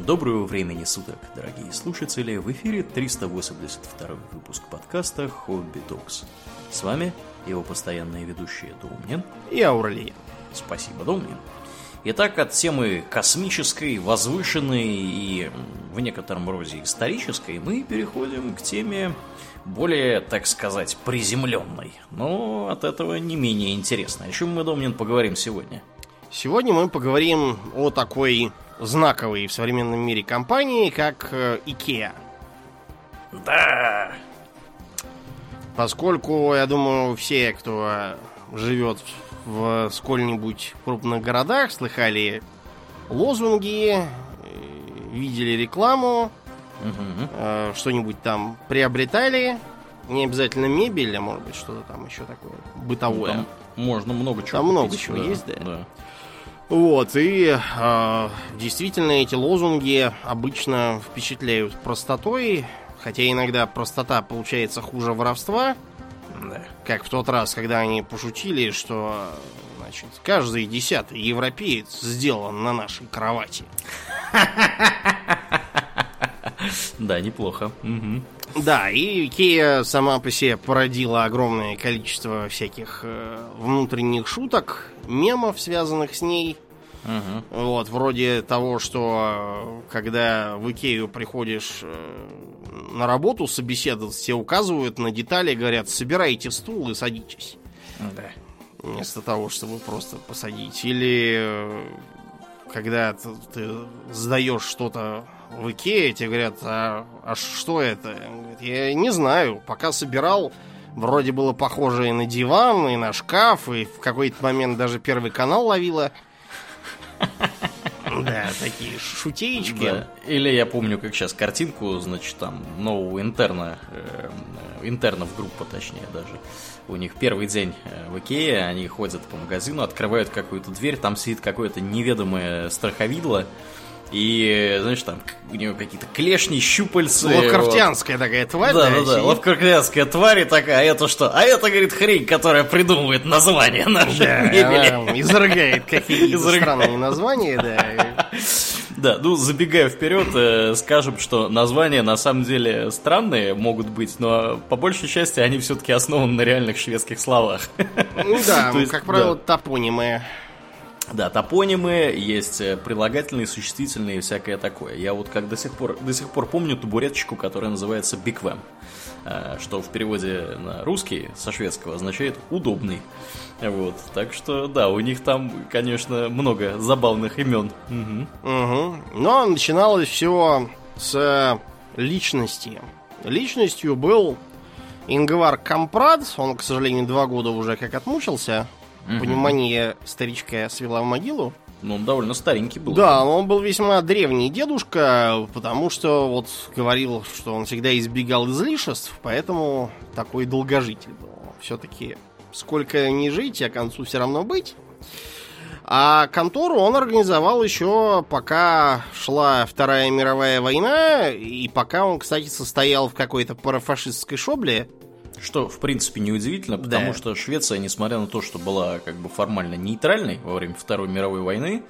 Доброго времени суток, дорогие слушатели! В эфире 382 выпуск подкаста «Хобби Токс». С вами его постоянные ведущие Домнин и Ауралия. Спасибо, Домнин. Итак, от темы космической, возвышенной и в некотором роде исторической мы переходим к теме более, так сказать, приземленной, но от этого не менее интересной. О чем мы, Домнин, поговорим сегодня? Сегодня мы поговорим о такой знаковой в современном мире компании, как э, IKEA. Да! Поскольку, я думаю, все, кто живет в сколь-нибудь крупных городах, слыхали лозунги, э, видели рекламу, угу. что-нибудь там приобретали. Не обязательно мебель, а может быть что-то там еще такое бытовое. Ну, там можно много чего. Там купить, много чего да, есть, да. да. Вот, и э, действительно эти лозунги обычно впечатляют простотой, хотя иногда простота получается хуже воровства. Да. Как в тот раз, когда они пошутили, что значит, каждый десятый европеец сделан на нашей кровати. Да, неплохо. Да, и Икея сама по себе породила огромное количество всяких э, внутренних шуток, мемов, связанных с ней. Угу. Вот, вроде того, что э, когда в Икею приходишь э, на работу собеседовать, тебе указывают на детали, говорят, собирайте стул и садитесь. Да. Вместо того, чтобы просто посадить. Или когда ты, ты сдаешь что-то в Икее, тебе говорят, а, а что это? Я не знаю, пока собирал, вроде было похоже и на диван, и на шкаф, и в какой-то момент даже первый канал ловила. Да, такие шутеечки. Да. Или я помню, как сейчас картинку, значит, там нового интерна, э, интернов группа, точнее даже. У них первый день э, в Икее, они ходят по магазину, открывают какую-то дверь, там сидит какое-то неведомое страховидло, и, знаешь, там у него какие-то клешни, щупальцы. Лавкрафтянская вот. такая тварь. Да, да, да, лавкрафтянская тварь и такая, а это что? А это, говорит, хрень, которая придумывает название нашей да, мебели. Изрыгает какие-то странные названия, да. Да, ну, забегая вперед, э, скажем, что названия на самом деле странные могут быть, но по большей части они все-таки основаны на реальных шведских словах. Ну да, как правило, топонимы. Да, топонимы, есть э, прилагательные, существительные и всякое такое. Я вот как до сих пор, до сих пор помню табуреточку, которая называется биквем, э, что в переводе на русский со шведского означает «удобный». Вот, так что, да, у них там, конечно, много забавных имен. Угу. Угу. Но начиналось все с личности. Личностью был Ингвар Кампрад, он, к сожалению, два года уже как отмучился Угу. Понимание старичка свела в могилу. Ну, он довольно старенький был. Да, он был весьма древний дедушка, потому что вот говорил, что он всегда избегал излишеств, поэтому такой долгожитель был. Все-таки сколько не жить, а к концу все равно быть. А контору он организовал еще пока шла Вторая мировая война, и пока он, кстати, состоял в какой-то парафашистской шобле, что, в принципе, неудивительно, потому да. что Швеция, несмотря на то, что была как бы формально нейтральной во время Второй мировой войны,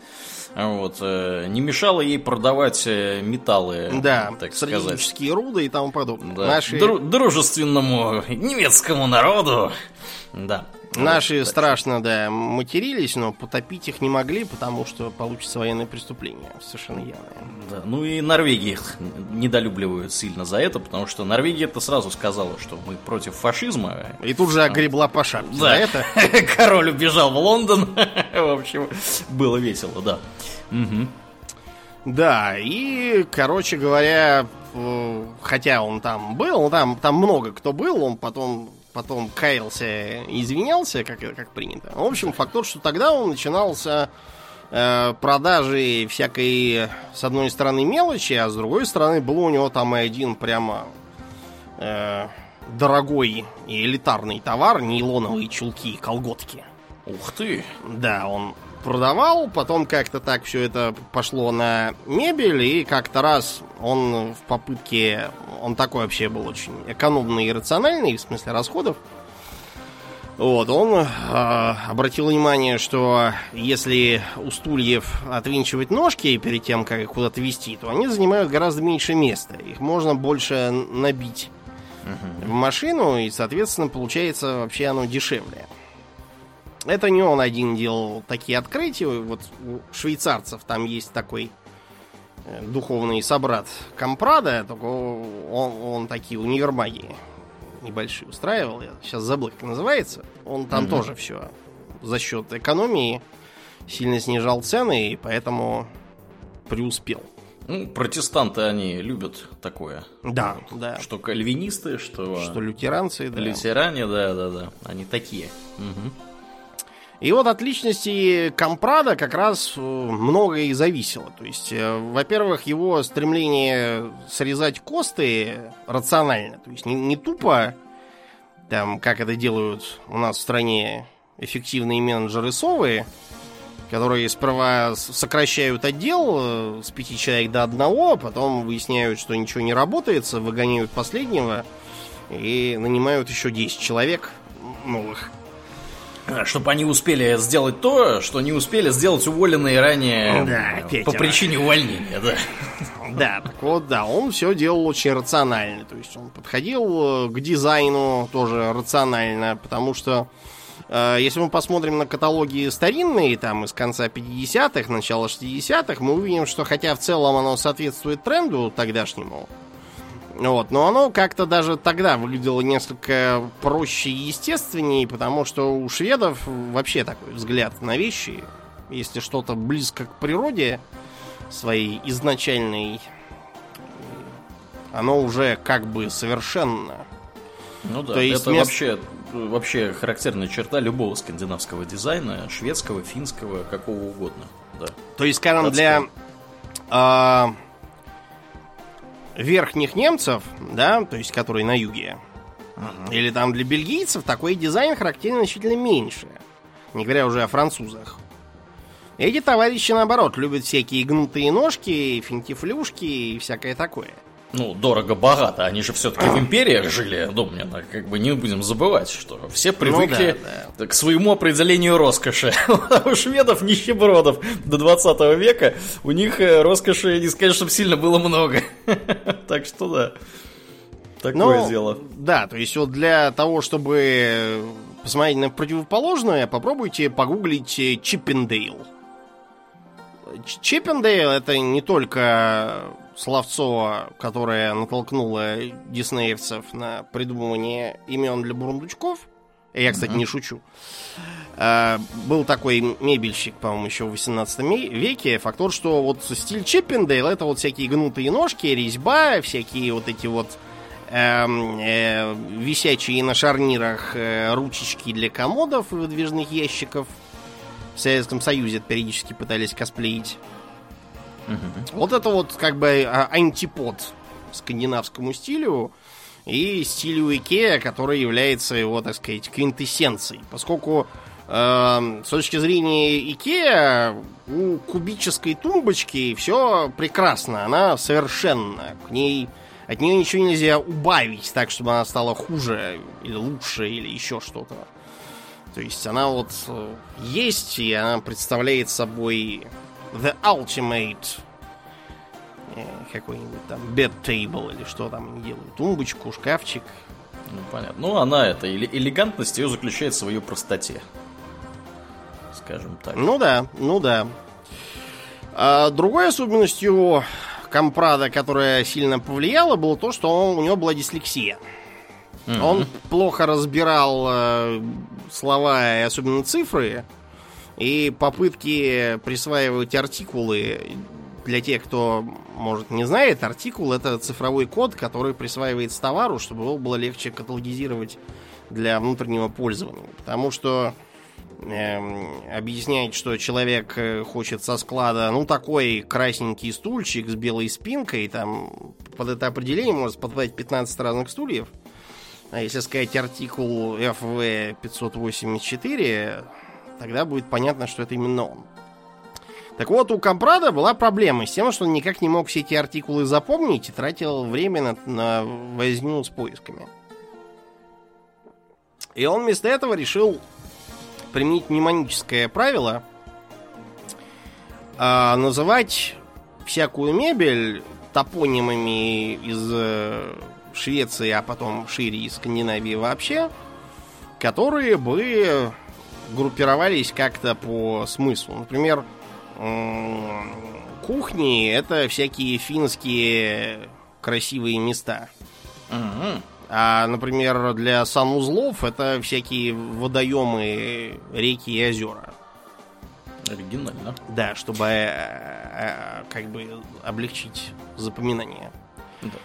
вот, э, не мешало ей продавать э, металлы, да, так сказать. руды и тому подобное. Да. Наши... Дру- дружественному немецкому народу. Да. Наши вот, страшно, да, матерились, но потопить их не могли, потому что получится военное преступление. Совершенно явное. Да, ну и Норвегия их недолюбливают сильно за это, потому что Норвегия это сразу сказала, что мы против фашизма. И тут же огребла по шапке да. за это. Король убежал в Лондон. в общем, было весело, да. Угу. Да, и, короче говоря, э, хотя он там был, там, там много кто был, он потом потом каялся и извинялся, как, как принято. В общем, факт тот, что тогда он начинался э, продажи всякой, с одной стороны, мелочи, а с другой стороны, был у него там и один прямо э, дорогой и элитарный товар, нейлоновые чулки и колготки. Ух ты! Да, он продавал, потом как-то так все это пошло на мебель, и как-то раз он в попытке, он такой вообще был очень экономный и рациональный, в смысле расходов, Вот, он э, обратил внимание, что если у стульев отвинчивать ножки перед тем, как их куда-то вести, то они занимают гораздо меньше места. Их можно больше набить uh-huh. в машину, и, соответственно, получается вообще оно дешевле. Это не он один делал такие открытия. Вот у швейцарцев там есть такой э, духовный собрат Компрада, только он, он такие универмаги небольшие устраивал. Я сейчас забыл, как называется. Он там угу. тоже все за счет экономии сильно снижал цены, и поэтому преуспел. Ну, протестанты, они любят такое. Да, да. Что кальвинисты, что... Что лютеранцы, да. Лютеране, да, да, да. Они такие. Угу. И вот от личности Компрада как раз э, многое и зависело. То есть, э, во-первых, его стремление срезать косты рационально. То есть не, не тупо, там, как это делают у нас в стране эффективные менеджеры совы, которые сперва сокращают отдел э, с пяти человек до одного, потом выясняют, что ничего не работает, выгоняют последнего и нанимают еще 10 человек новых. Чтобы они успели сделать то, что не успели сделать уволенные ранее да, э, по причине увольнения, да. Да, так вот, да, он все делал очень рационально. То есть он подходил э, к дизайну тоже рационально, потому что э, если мы посмотрим на каталоги старинные, там из конца 50-х, начала 60-х, мы увидим, что хотя в целом оно соответствует тренду тогдашнему, вот, но оно как-то даже тогда выглядело несколько проще и естественнее, потому что у шведов вообще такой взгляд на вещи. Если что-то близко к природе своей изначальной, оно уже как бы совершенно. Ну да, То есть это мест... вообще, вообще характерная черта любого скандинавского дизайна, шведского, финского, какого угодно. Да. То есть, скажем, для... Э, верхних немцев, да, то есть которые на юге, uh-huh. или там для бельгийцев такой дизайн характерен значительно меньше, не говоря уже о французах. Эти товарищи, наоборот, любят всякие гнутые ножки, финтифлюшки и всякое такое. Ну, дорого-богато. Они же все-таки в империях жили, Домнина. Как бы не будем забывать, что все привыкли ну, да, да. к своему определению роскоши. У шведов, нищебродов до 20 века, у них э, роскоши, не сказать, чтобы сильно было много. Так что да. Такое ну, дело. Да, то есть вот для того, чтобы посмотреть на противоположное, попробуйте погуглить э, Чиппендейл. Чиппендейл это не только словцо, которое натолкнуло диснеевцев на придумывание имен для бурундучков. Я, кстати, mm-hmm. не шучу. А, был такой мебельщик, по-моему, еще в 18 веке. Факт тот, что вот стиль Чиппендейл это вот всякие гнутые ножки, резьба, всякие вот эти вот э, э, висячие на шарнирах э, ручечки для комодов и выдвижных ящиков. В Советском Союзе периодически пытались косплеить. Угу. Вот это вот как бы а, антипод скандинавскому стилю и стилю Икеа, который является его, так сказать, квинтэссенцией. Поскольку э, с точки зрения Икеа у кубической тумбочки все прекрасно, она совершенна. К ней от нее ничего нельзя убавить так, чтобы она стала хуже или лучше или еще что-то. То есть она вот э, есть, и она представляет собой The Ultimate э, какой-нибудь там bed table или что там они делают. Тумбочку, шкафчик. Ну, понятно. Ну, она это, элегантность ее заключается в ее простоте. Скажем так. Ну да, ну да. А другой особенностью Компрада, которая сильно повлияла, было то, что он, у него была дислексия. Mm-hmm. Он плохо разбирал э, слова и особенно цифры. И попытки присваивать артикулы для тех, кто, может, не знает, артикул это цифровой код, который присваивается товару, чтобы его было легче каталогизировать для внутреннего пользования. Потому что э, объяснять, что человек э, хочет со склада, ну, такой красненький стульчик с белой спинкой, там под это определение может подпадать 15 разных стульев. А если сказать артикул FV 584, тогда будет понятно, что это именно он. Так вот, у Компрада была проблема с тем, что он никак не мог все эти артикулы запомнить и тратил время на, на возню с поисками. И он вместо этого решил применить мнемоническое правило а, называть всякую мебель топонимами из э, Швеции, а потом шире из Скандинавии вообще, которые бы группировались как-то по смыслу. Например, кухни это всякие финские красивые места. А, например, для санузлов это всякие водоемы, реки и озера. Оригинально. Да, чтобы э, э, как бы облегчить запоминание.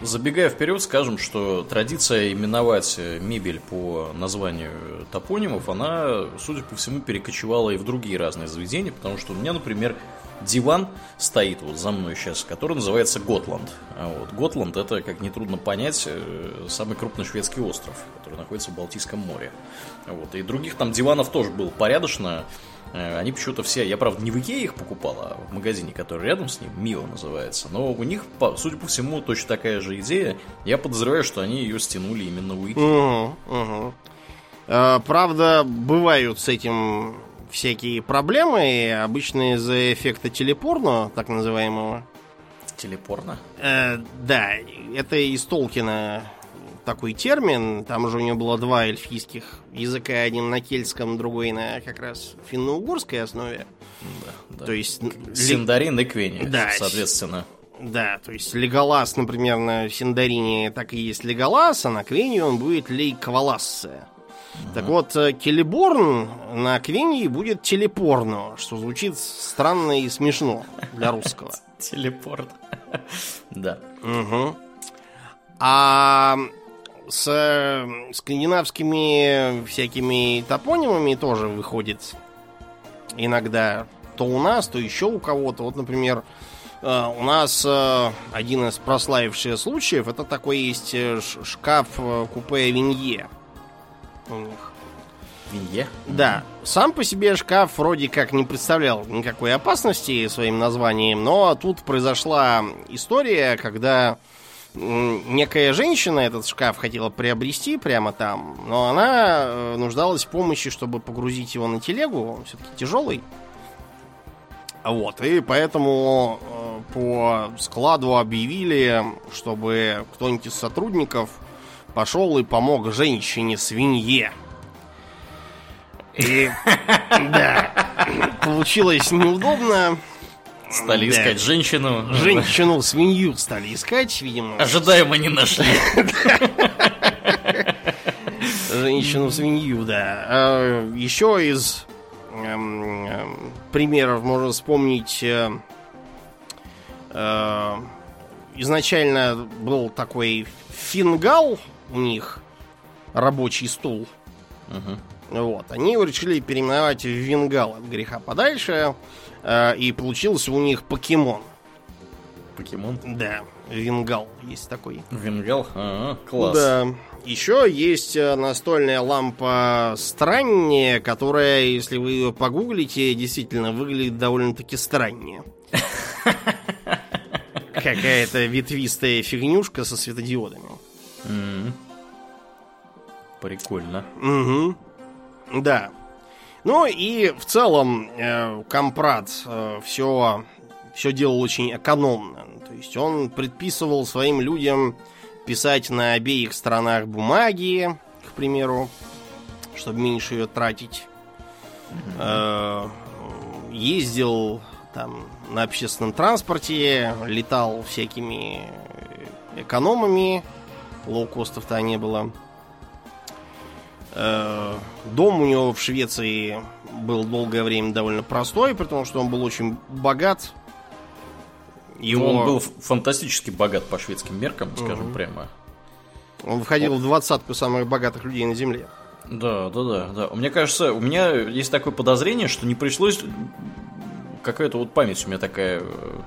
Забегая вперед, скажем, что традиция именовать мебель по названию топонимов, она, судя по всему, перекочевала и в другие разные заведения, потому что у меня, например, диван стоит вот за мной сейчас, который называется Готланд. А вот Готланд это, как нетрудно понять, э, самый крупный шведский остров, который находится в Балтийском море. Вот. И других там диванов тоже было порядочно. Э, они почему-то все, я правда не в Икее их покупал, а в магазине, который рядом с ним, Мио называется. Но у них, судя по всему, точно такая же идея. Я подозреваю, что они ее стянули именно у Икеи. Угу, угу. правда, бывают с этим всякие проблемы, обычно из-за эффекта телепорно, так называемого. Телепорно? Э, да, это из Толкина такой термин. Там же у него было два эльфийских языка, один на кельтском, другой на как раз финно-угорской основе. Да, да. То есть... Синдарин и Квени, да, соответственно. Да, то есть Леголас, например, на Синдарине так и есть Леголас, а на Квене он будет Лейквалассе. Так вот, э, Келеборн на Квении будет телепорно, что звучит странно и смешно для русского. Телепорт. Да. Угу. А с э, скандинавскими всякими топонимами тоже выходит иногда то у нас, то еще у кого-то. Вот, например, э, у нас один из прославивших случаев это такой есть шкаф купе Винье у них. Винье? Да. Сам по себе шкаф вроде как не представлял никакой опасности своим названием, но тут произошла история, когда некая женщина этот шкаф хотела приобрести прямо там, но она э, нуждалась в помощи, чтобы погрузить его на телегу, он все-таки тяжелый. Вот, и поэтому э, по складу объявили, чтобы кто-нибудь из сотрудников пошел и помог женщине-свинье. И, да, получилось неудобно. Стали да. искать женщину. Женщину-свинью стали искать, видимо. Ожидаемо не нашли. Женщину-свинью, да. А, еще из эм, эм, примеров можно вспомнить э, э, изначально был такой фингал у них рабочий стул. Угу. Вот. Они его решили переименовать в Вингал от греха подальше. Э, и получился у них покемон. Покемон? Да, Вингал есть такой. Вингал? Ага, класс. Да. Еще есть э, настольная лампа страннее, которая, если вы ее погуглите, действительно выглядит довольно-таки страннее. Какая-то ветвистая фигнюшка со светодиодами. Mm-hmm. Прикольно. Угу. Да. Ну и в целом э, Компрат э, все, все делал очень экономно. То есть он предписывал своим людям писать на обеих сторонах бумаги, к примеру, чтобы меньше ее тратить. Э, ездил там на общественном транспорте, летал всякими экономами, лоукостов-то не было. Э, дом у него в Швеции был долгое время довольно простой, потому что он был очень богат. Его... Он был фантастически богат по шведским меркам, скажем угу. прямо. Он входил он... в двадцатку самых богатых людей на Земле. Да, да, да, да. Мне кажется, у меня есть такое подозрение, что не пришлось какая-то вот память у меня такая э,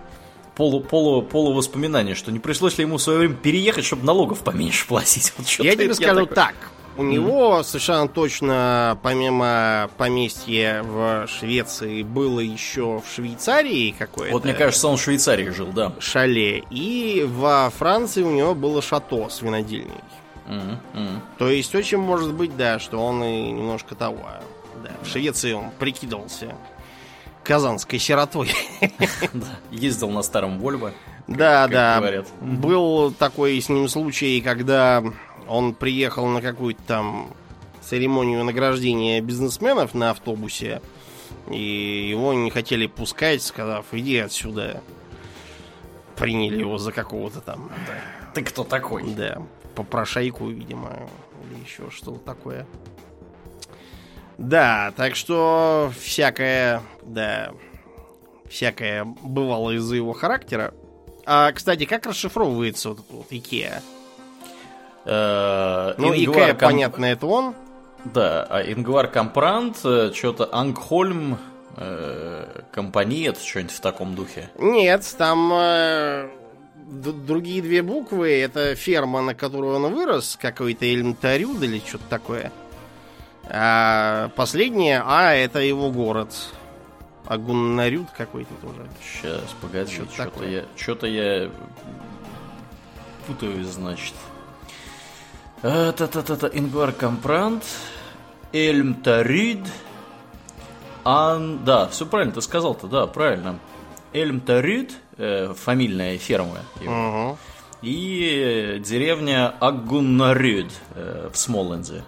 полу, полу, полу воспоминания, что не пришлось ли ему в свое время переехать, чтобы налогов поменьше платить. Вот я тебе скажу такой... так. У mm. него совершенно точно, помимо поместья в Швеции, было еще в Швейцарии какое-то. Вот мне кажется, он в Швейцарии жил, да. Шале. И во Франции у него было шато с винодельней. Mm-hmm. То есть очень может быть, да, что он и немножко того. Да, в Швеции он прикидывался казанской сиротой. Ездил на старом Вольво. Да, да. Был такой с ним случай, когда он приехал на какую-то там церемонию награждения бизнесменов на автобусе, и его не хотели пускать, сказав, иди отсюда. Приняли его за какого-то там... Да. Ты кто такой? Да, попрошайку, видимо, или еще что-то такое. Да, так что всякое, да, всякое бывало из-за его характера. А, кстати, как расшифровывается вот этот вот Икеа? Э, ну, Икеа, понятно, это он. Да, а Ингвар Компрант, э, что-то Ангхольм, э, компания, это что-нибудь в таком духе? Нет, там э, другие две буквы. Это ферма, на которую он вырос, какой-то Эльмтарюд или что-то такое. А последнее А это его город. А Гуннарюд какой-то тоже. Сейчас, погоди, что-то я, что-то я путаюсь, значит. Та-та-та-та, Ингвар Компрант, Эльм Тарид, Ан... Да, все правильно ты сказал-то, да, правильно. Эльм Тарид, э, фамильная ферма его. Угу. И деревня Агуннарюд э, в Смоленде.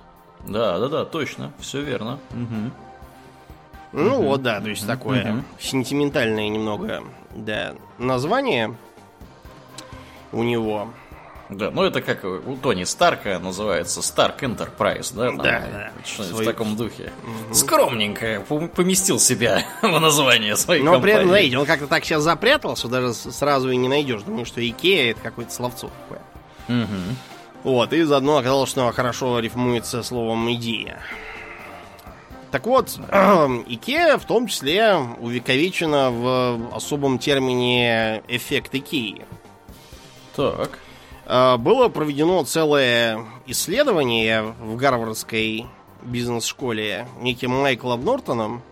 Да, да, да, точно, все верно. Угу. Ну угу. вот, да, то есть такое угу. сентиментальное немного, да, название у него. Да, ну это как у Тони Старка называется Stark Enterprise, да? Там, да, да. Свой... в таком духе. Угу. Скромненько поместил себя в название своей Но компании. при этом, знаете, он как-то так сейчас запрятался, даже сразу и не найдешь. Думаю, что Икея это какое-то словцо такое. Угу. Вот, и заодно оказалось, что хорошо рифмуется словом идея. Так вот, Икея в том числе увековечена в особом термине эффект Икеи. Так. А, было проведено целое исследование в Гарвардской бизнес-школе неким Майклом Нортоном,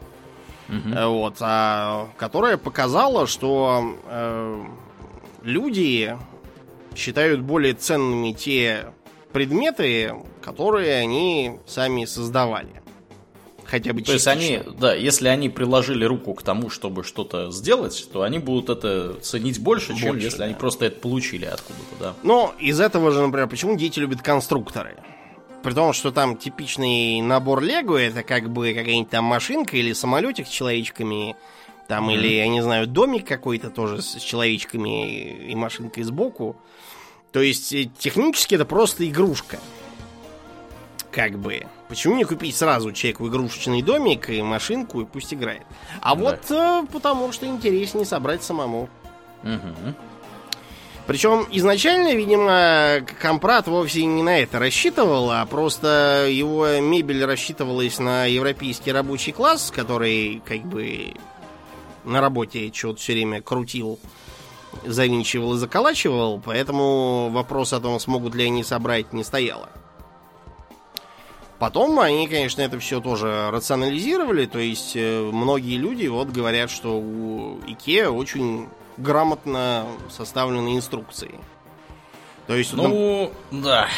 угу. вот, а, которое показало, что э, люди считают более ценными те предметы, которые они сами создавали. Хотя бы То есть они, да, если они приложили руку к тому, чтобы что-то сделать, то они будут это ценить больше, больше чем если да. они просто это получили откуда-то, да. Но из этого же, например, почему дети любят конструкторы? При том, что там типичный набор Лего это как бы какая-нибудь там машинка или самолетик с человечками, там, mm-hmm. или, я не знаю, домик какой-то тоже с человечками и машинкой сбоку. То есть э, технически это просто игрушка. Как бы. Почему не купить сразу человеку игрушечный домик и машинку и пусть играет? А да. вот э, потому что интереснее собрать самому. Угу. Причем изначально, видимо, Компрат вовсе не на это рассчитывал, а просто его мебель рассчитывалась на европейский рабочий класс, который как бы на работе что-то все время крутил завинчивал и заколачивал, поэтому вопрос о том, смогут ли они собрать, не стояло. Потом они, конечно, это все тоже рационализировали, то есть э, многие люди вот говорят, что у IKEA очень грамотно составлены инструкции. То есть, ну, там... да,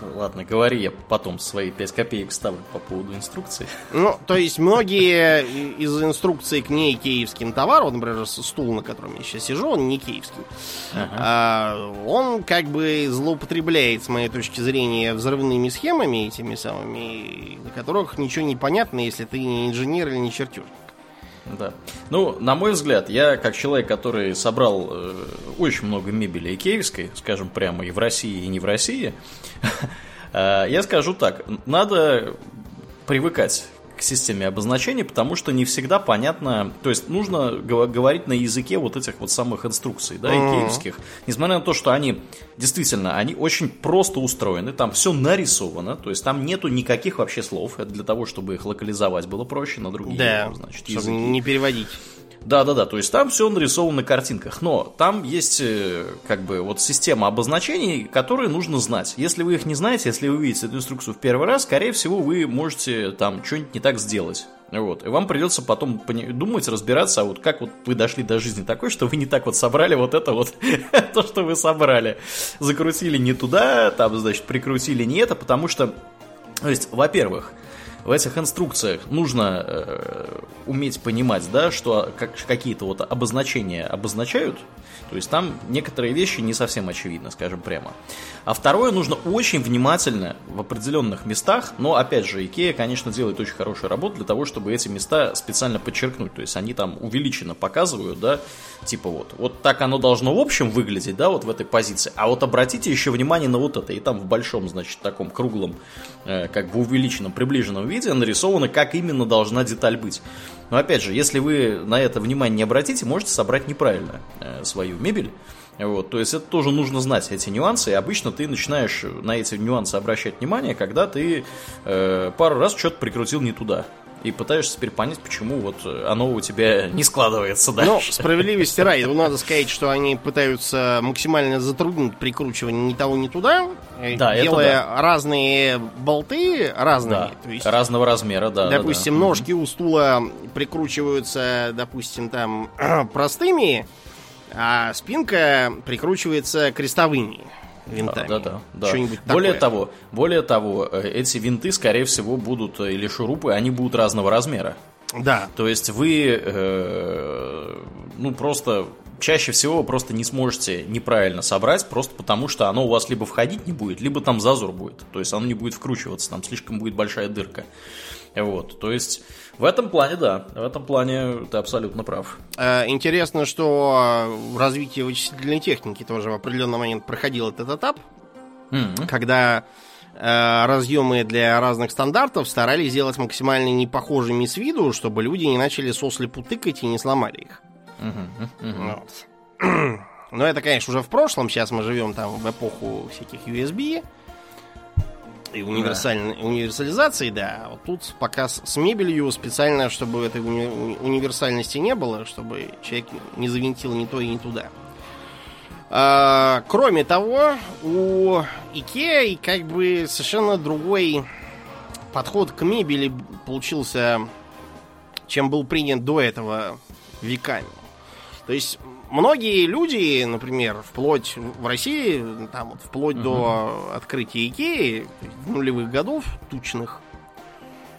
Ладно, говори, я потом свои 5 копеек ставлю по поводу инструкции. Ну, то есть многие из инструкций к не киевским товарам, например, стул, на котором я сейчас сижу, он не киевский. Ага. А, он как бы злоупотребляет, с моей точки зрения, взрывными схемами этими самыми, на которых ничего не понятно, если ты не инженер или не чертежник. Да. Ну, на мой взгляд, я как человек, который собрал э, очень много мебели икеевской, скажем прямо, и в России, и не в России, э, я скажу так, надо привыкать к системе обозначений, потому что не всегда понятно, то есть нужно говорить на языке вот этих вот самых инструкций, да, икеевских, несмотря на то, что они действительно, они очень просто устроены, там все нарисовано, то есть там нету никаких вообще слов, это для того, чтобы их локализовать было проще на другие, да, значит, языки. не переводить. Да-да-да, то есть там все нарисовано на картинках, но там есть э, как бы вот система обозначений, которые нужно знать. Если вы их не знаете, если вы увидите эту инструкцию в первый раз, скорее всего, вы можете там что-нибудь не так сделать. Вот. И вам придется потом думать, разбираться, а вот как вот вы дошли до жизни такой, что вы не так вот собрали вот это вот, то, что вы собрали. Закрутили не туда, там, значит, прикрутили не это, потому что, то есть, во-первых, в этих инструкциях нужно э, уметь понимать, да, что как, какие-то вот обозначения обозначают, то есть там некоторые вещи не совсем очевидны, скажем прямо. А второе, нужно очень внимательно в определенных местах, но опять же, Икея, конечно, делает очень хорошую работу для того, чтобы эти места специально подчеркнуть. То есть они там увеличенно показывают, да, типа вот, вот так оно должно в общем выглядеть, да, вот в этой позиции. А вот обратите еще внимание на вот это. И там в большом, значит, таком круглом, э, как бы увеличенном, приближенном виде нарисовано, как именно должна деталь быть. Но опять же, если вы на это внимание не обратите, можете собрать неправильно э, свою мебель. Вот, то есть это тоже нужно знать, эти нюансы, и обычно ты начинаешь на эти нюансы обращать внимание, когда ты э, пару раз что-то прикрутил не туда и пытаешься теперь понять, почему вот оно у тебя не складывается дальше. Ну, справедливости ради, ну, надо сказать, что они пытаются максимально затруднить прикручивание ни того, ни туда, э, да, делая да. разные болты разные. Да, то есть, разного размера, да. Допустим, да, да. ножки у стула прикручиваются, допустим, там простыми, а спинка прикручивается крестовыми винтами. Да, да, да. Что-нибудь более такое. того, более того, э, эти винты, скорее всего, будут э, или шурупы, они будут разного размера. Да. То есть вы, э, ну просто чаще всего просто не сможете неправильно собрать, просто потому что оно у вас либо входить не будет, либо там зазор будет. То есть оно не будет вкручиваться, там слишком будет большая дырка. Вот, то есть в этом плане, да, в этом плане ты абсолютно прав. Э, интересно, что в развитии вычислительной техники тоже в определенный момент проходил этот этап, mm-hmm. когда э, разъемы для разных стандартов старались сделать максимально непохожими с виду, чтобы люди не начали сослепу тыкать и не сломали их. Mm-hmm. Mm-hmm. Вот. Но это, конечно, уже в прошлом. Сейчас мы живем там в эпоху всяких USB и универсаль... да. универсализации, да. Вот тут пока с, с мебелью специально, чтобы этой уни... универсальности не было, чтобы человек не завинтил ни то и не туда. А, кроме того, у Икеа как бы совершенно другой подход к мебели получился, чем был принят до этого веками. То есть многие люди, например, вплоть в России, там вот вплоть угу. до открытия Икеи нулевых годов тучных,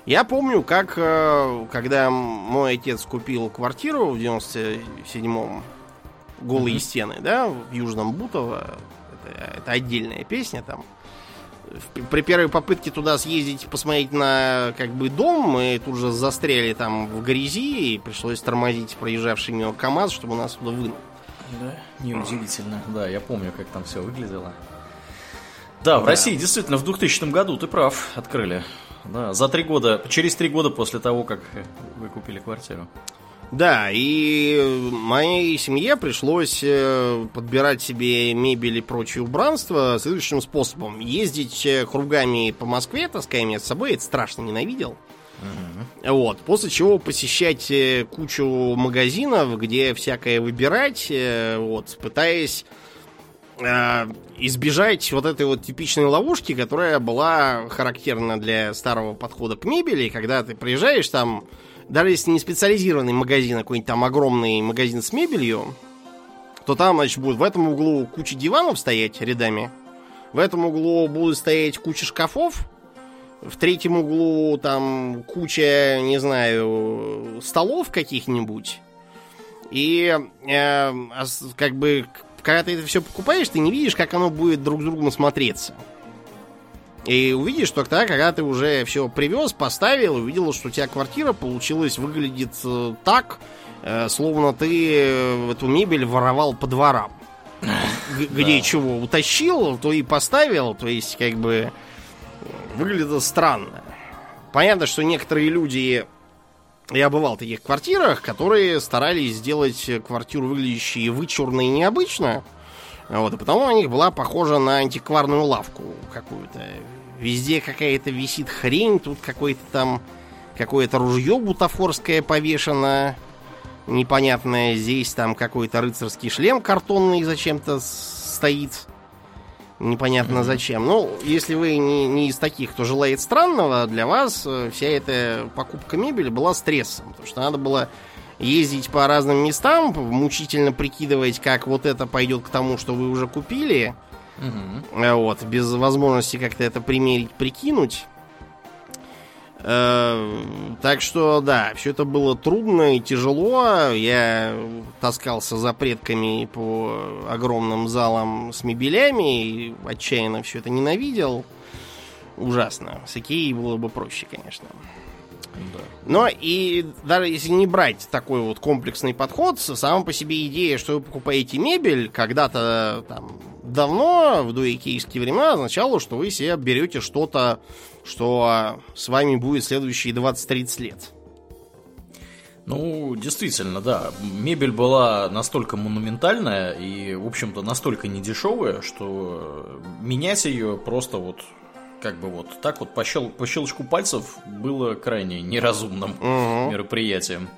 я помню, как э, когда мой отец купил квартиру в 97-м, голые угу. стены, да, в Южном Бутово, это, это отдельная песня там при первой попытке туда съездить, посмотреть на как бы дом, мы тут же застряли там в грязи и пришлось тормозить проезжавший мимо КАМАЗ, чтобы нас туда вынул. Да, неудивительно. Да, я помню, как там все выглядело. Да, в да. России действительно в 2000 году, ты прав, открыли. Да, за три года, через три года после того, как вы купили квартиру. Да, и моей семье пришлось э, подбирать себе мебель и прочее убранство следующим способом. Ездить э, кругами по Москве, таская меня с собой, это страшно ненавидел. Угу. Вот. После чего посещать э, кучу магазинов, где всякое выбирать, вот, пытаясь э, избежать вот этой вот типичной ловушки, которая была характерна для старого подхода к мебели, когда ты приезжаешь там даже если не специализированный магазин, а какой-нибудь там огромный магазин с мебелью, то там, значит, будет в этом углу куча диванов стоять рядами, в этом углу будут стоять куча шкафов, в третьем углу там куча, не знаю, столов каких-нибудь. И э, как бы, когда ты это все покупаешь, ты не видишь, как оно будет друг с другом смотреться. И увидишь только тогда, когда ты уже все привез, поставил, увидел, что у тебя квартира получилась, выглядит э, так, э, словно ты э, эту мебель воровал по дворам. Где да. чего утащил, то и поставил, то есть как бы выглядит странно. Понятно, что некоторые люди я бывал в таких квартирах, которые старались сделать квартиру выглядящей вычурно и необычно. Вот, и потому у них была похожа на антикварную лавку какую-то. Везде какая-то висит хрень, тут какой-то там какое-то ружье бутафорское повешено, непонятное. Здесь там какой-то рыцарский шлем картонный зачем-то стоит. Непонятно зачем. Ну, если вы не, не из таких, кто желает странного, для вас э, вся эта покупка мебели была стрессом. Потому что надо было ездить по разным местам, мучительно прикидывать, как вот это пойдет к тому, что вы уже купили. Угу. Вот, без возможности как-то это примерить, прикинуть. Э, так что, да, все это было трудно и тяжело. Я таскался за предками по огромным залам с мебелями и отчаянно все это ненавидел. Ужасно. С Икеей было бы проще, конечно. Да. Но и даже если не брать такой вот комплексный подход, сама по себе идея, что вы покупаете мебель, когда-то там давно, в доикейские времена, означало, что вы себе берете что-то, что с вами будет следующие 20-30 лет. Ну, действительно, да. Мебель была настолько монументальная и, в общем-то, настолько недешевая, что менять ее просто вот как бы вот так вот по, щел, по щелчку пальцев было крайне неразумным угу. мероприятием.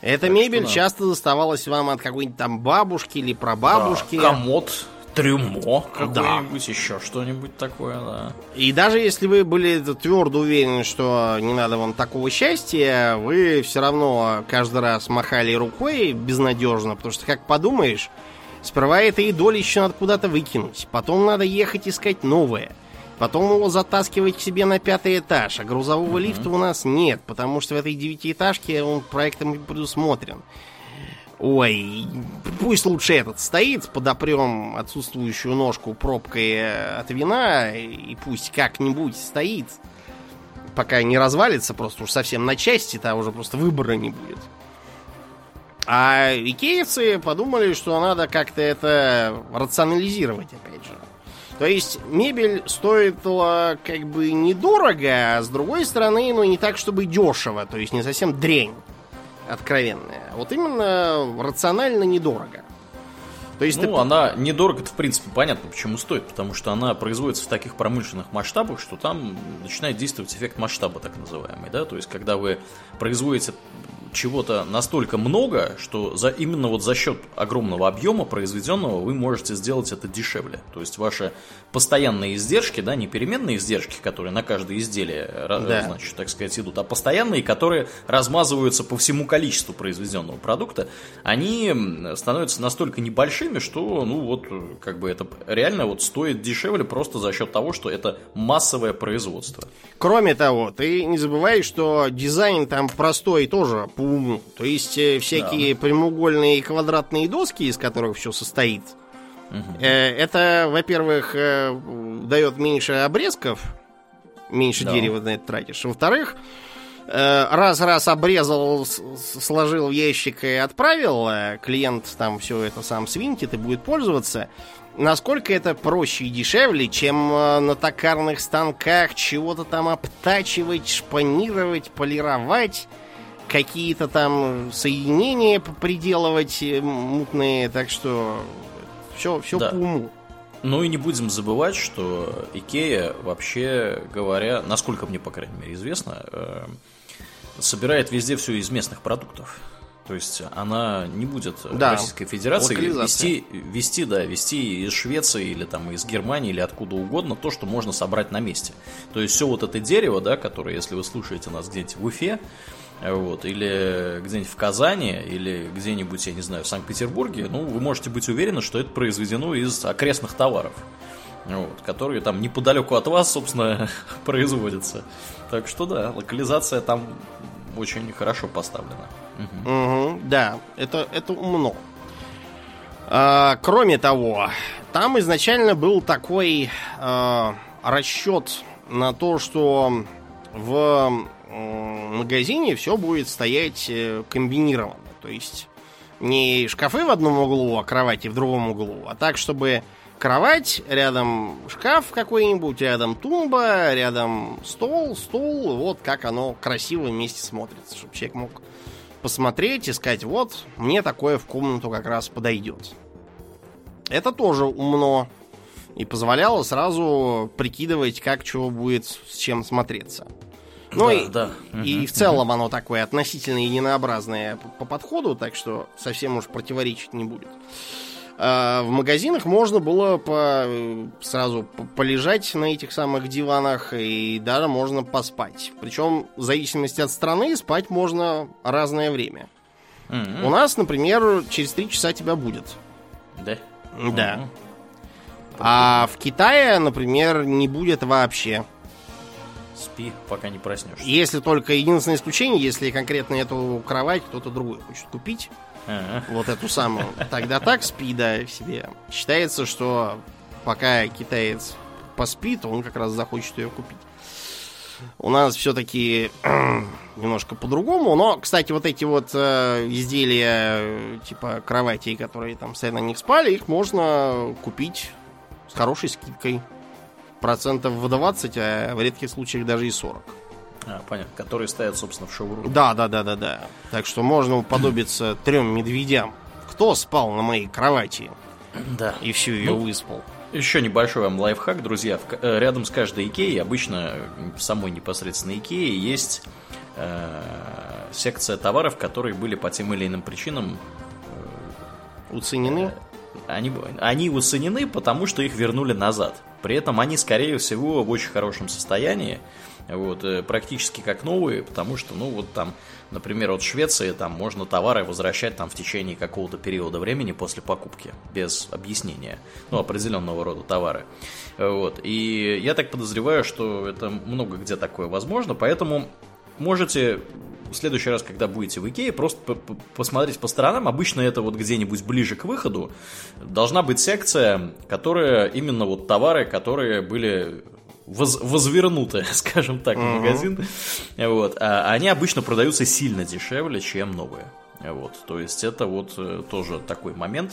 Эта так мебель что, часто доставалась вам от какой-нибудь там бабушки или прабабушки. Да, комод, трюмо какое-нибудь, да. еще что-нибудь такое, да. И даже если вы были твердо уверены, что не надо вам такого счастья, вы все равно каждый раз махали рукой безнадежно, потому что, как подумаешь, сперва это и доли еще надо куда-то выкинуть, потом надо ехать искать новое. Потом его затаскивать к себе на пятый этаж, а грузового uh-huh. лифта у нас нет, потому что в этой девятиэтажке он проектом предусмотрен. Ой, пусть лучше этот стоит, подопрем отсутствующую ножку пробкой от вина, и пусть как-нибудь стоит, пока не развалится просто уж совсем на части-то, а уже просто выбора не будет. А икеевцы подумали, что надо как-то это рационализировать, опять же. То есть мебель стоила как бы недорого, а с другой стороны, ну не так, чтобы дешево, то есть не совсем дрень откровенная. Вот именно рационально недорого. То есть ну, ты... она недорого в принципе, понятно, почему стоит, потому что она производится в таких промышленных масштабах, что там начинает действовать эффект масштаба, так называемый, да, то есть когда вы производите чего-то настолько много, что за, именно вот за счет огромного объема произведенного вы можете сделать это дешевле. То есть ваши постоянные издержки, да, не переменные издержки, которые на каждое изделие, да. значит, так сказать, идут, а постоянные, которые размазываются по всему количеству произведенного продукта, они становятся настолько небольшими, что, ну вот, как бы это реально вот стоит дешевле просто за счет того, что это массовое производство. Кроме того, ты не забывай, что дизайн там простой тоже по уму. То есть э, всякие да. прямоугольные и квадратные доски, из которых все состоит, угу. это, во-первых, э, дает меньше обрезков, меньше да. дерева на это тратишь. Во-вторых, раз-раз обрезал, сложил в ящик и отправил, клиент там все это сам свинтит и будет пользоваться. Насколько это проще и дешевле, чем на токарных станках чего-то там обтачивать, шпанировать, полировать какие-то там соединения приделывать э, мутные, так что все, все да. по уму. Ну и не будем забывать, что Икея, вообще говоря, насколько мне, по крайней мере, известно, э, собирает везде все из местных продуктов. То есть она не будет да. Российской Федерации вести, вести, да, вести из Швеции или там из Германии или откуда угодно то, что можно собрать на месте. То есть все вот это дерево, да, которое, если вы слушаете нас где-нибудь в Уфе, вот, или где-нибудь в Казани, или где-нибудь, я не знаю, в Санкт-Петербурге, ну, вы можете быть уверены, что это произведено из окрестных товаров, вот, которые там неподалеку от вас, собственно, производятся. Так что да, локализация там очень хорошо поставлена. Угу. Угу, да, это, это умно. А, кроме того, там изначально был такой а, расчет на то, что в магазине все будет стоять э, комбинированно. То есть не шкафы в одном углу, а кровати в другом углу, а так, чтобы кровать, рядом шкаф какой-нибудь, рядом тумба, рядом стол, стул, вот как оно красиво вместе смотрится, чтобы человек мог посмотреть и сказать, вот, мне такое в комнату как раз подойдет. Это тоже умно и позволяло сразу прикидывать, как чего будет с чем смотреться. Ну да, и, да. и в целом оно такое относительно единообразное по, по подходу, так что совсем уж противоречить не будет. А в магазинах можно было по, сразу полежать на этих самых диванах и даже можно поспать. Причем в зависимости от страны спать можно разное время. Mm-hmm. У нас, например, через три часа тебя будет. Да? Да. Mm-hmm. А в Китае, например, не будет вообще. Спи, пока не проснешься. Если только единственное исключение, если конкретно эту кровать кто-то другой хочет купить. Ага. Вот эту самую. Тогда так спи, да, себе. Считается, что пока китаец поспит, он как раз захочет ее купить. У нас все-таки немножко по-другому. Но, кстати, вот эти вот э, изделия, типа кроватей, которые там стоят на них спали, их можно купить с хорошей скидкой. Процентов в 20, а в редких случаях даже и 40. А, понятно. Которые стоят, собственно, в шоу Да, да, да, да, да. Так что можно уподобиться трем медведям. Кто спал на моей кровати? Да. И всю ее ну, выспал. Еще небольшой вам лайфхак, друзья. Э, рядом с каждой Икеей, обычно в самой непосредственно Икее, есть э, секция товаров, которые были по тем или иным причинам э, уценены. Э, они, они уценены, потому что их вернули назад. При этом они, скорее всего, в очень хорошем состоянии вот, э, практически как новые, потому что, ну, вот там, например, от Швеции там можно товары возвращать там в течение какого-то периода времени после покупки, без объяснения, ну, определенного рода товары. Вот, и я так подозреваю, что это много где такое возможно, поэтому можете в следующий раз, когда будете в Икее, просто посмотреть по сторонам. Обычно это вот где-нибудь ближе к выходу. Должна быть секция, которая именно вот товары, которые были воз, возвернуты, скажем так, в магазин. Вот. А они обычно продаются сильно дешевле, чем новые. Вот, то есть это вот э, тоже такой момент.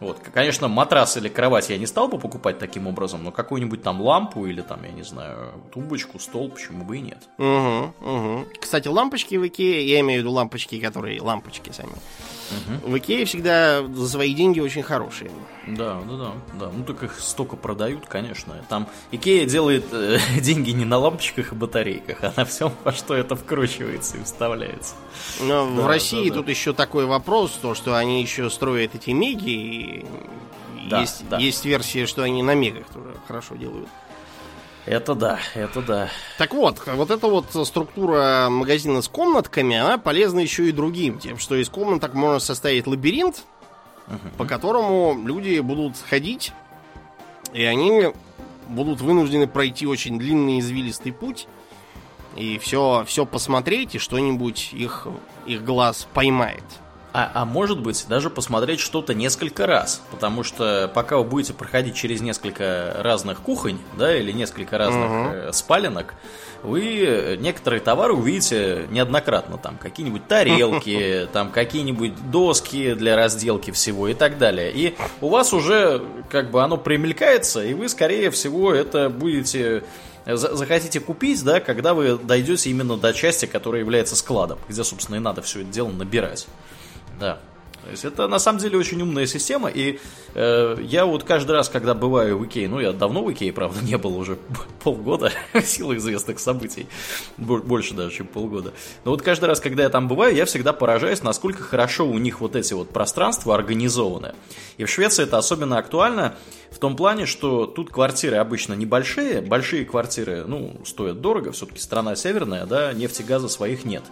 Вот, конечно, матрас или кровать я не стал бы покупать таким образом, но какую-нибудь там лампу или там, я не знаю, тумбочку, стол, почему бы и нет. Угу, угу. Кстати, лампочки в Икее, я имею в виду лампочки, которые лампочки сами. Угу. В Икее всегда за свои деньги очень хорошие. Да, да, да, да. Ну так их столько продают, конечно. Там Икея делает э, деньги не на лампочках и батарейках, а на всем, во что это вкручивается и вставляется. Но да, в России да, да. тут еще такой вопрос, то, что они еще строят эти меги. И да, есть, да. есть версия, что они на мегах тоже хорошо делают. Это да, это да. Так вот, вот эта вот структура магазина с комнатками, она полезна еще и другим. Тем, что из комнаток можно составить лабиринт, uh-huh. по которому люди будут ходить, и они будут вынуждены пройти очень длинный извилистый путь и все, все посмотреть, и что-нибудь их, их глаз поймает. А, а может быть, даже посмотреть что-то несколько раз. Потому что пока вы будете проходить через несколько разных кухонь, да, или несколько разных угу. э, спаленок, вы некоторые товары увидите неоднократно. Там какие-нибудь тарелки, там какие-нибудь доски для разделки всего и так далее. И у вас уже как бы оно примелькается, и вы, скорее всего, это будете захотите купить, да, когда вы дойдете именно до части, которая является складом, где, собственно, и надо все это дело набирать. Да. То есть это на самом деле очень умная система, и э, я вот каждый раз, когда бываю в Икее, ну я давно в Икее, правда, не был уже полгода в силу известных событий, больше даже, чем полгода. Но вот каждый раз, когда я там бываю, я всегда поражаюсь, насколько хорошо у них вот эти вот пространства организованы. И в Швеции это особенно актуально в том плане, что тут квартиры обычно небольшие, большие квартиры, ну, стоят дорого, все-таки страна северная, да, нефти, газа своих нет.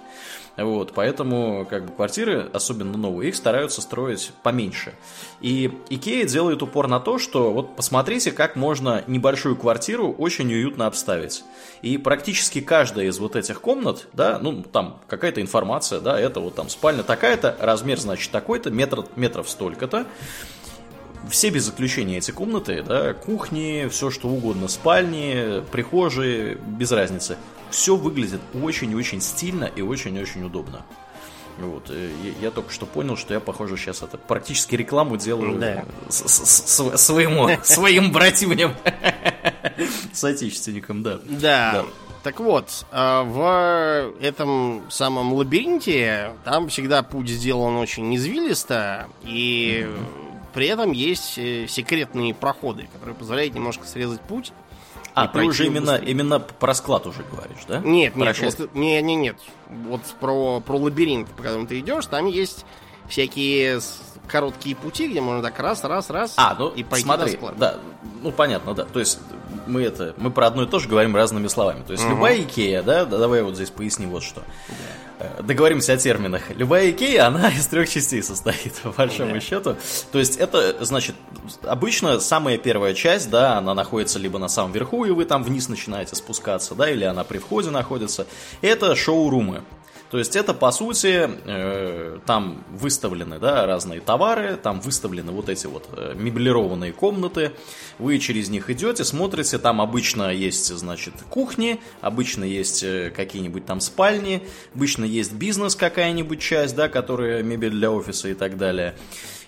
Вот, поэтому как бы квартиры, особенно новые, их стараются строить поменьше. И Икея делает упор на то, что вот посмотрите, как можно небольшую квартиру очень уютно обставить. И практически каждая из вот этих комнат, да, ну там какая-то информация, да, это вот там спальня такая-то, размер значит такой-то, метр, метров столько-то все без исключения эти комнаты, да, кухни, все что угодно, спальни, прихожие, без разницы все выглядит очень-очень стильно и очень-очень удобно. Вот, э, я, я только что понял, что я, похоже, сейчас это практически рекламу делаю да. с, с, с, своему, своим братьям, соотечественникам, да. Да. Так вот, а, в этом самом лабиринте там всегда путь сделан очень извилисто, и при этом есть э, секретные проходы, которые позволяют немножко срезать путь а, ты уже именно, именно про склад уже говоришь, да? Нет, нет, вот, не, не, нет. Вот про, про лабиринт, по которому ты идешь, там есть всякие короткие пути, где можно так раз, раз, раз а, ну, и пойти смотри, на склад. Да, ну понятно, да. То есть мы это, мы про одно и то же говорим разными словами. То есть угу. любая Икея, да, давай вот здесь поясни вот что. Да. Э, договоримся о терминах. Любая Икея, она из трех частей состоит, по большому да. счету. То есть это, значит, обычно самая первая часть, да, она находится либо на самом верху, и вы там вниз начинаете спускаться, да, или она при входе находится. Это шоурумы. То есть это, по сути, э, там выставлены да, разные товары, там выставлены вот эти вот э, меблированные комнаты, вы через них идете, смотрите, там обычно есть, значит, кухни, обычно есть э, какие-нибудь там спальни, обычно есть бизнес какая-нибудь часть, да, которая мебель для офиса и так далее.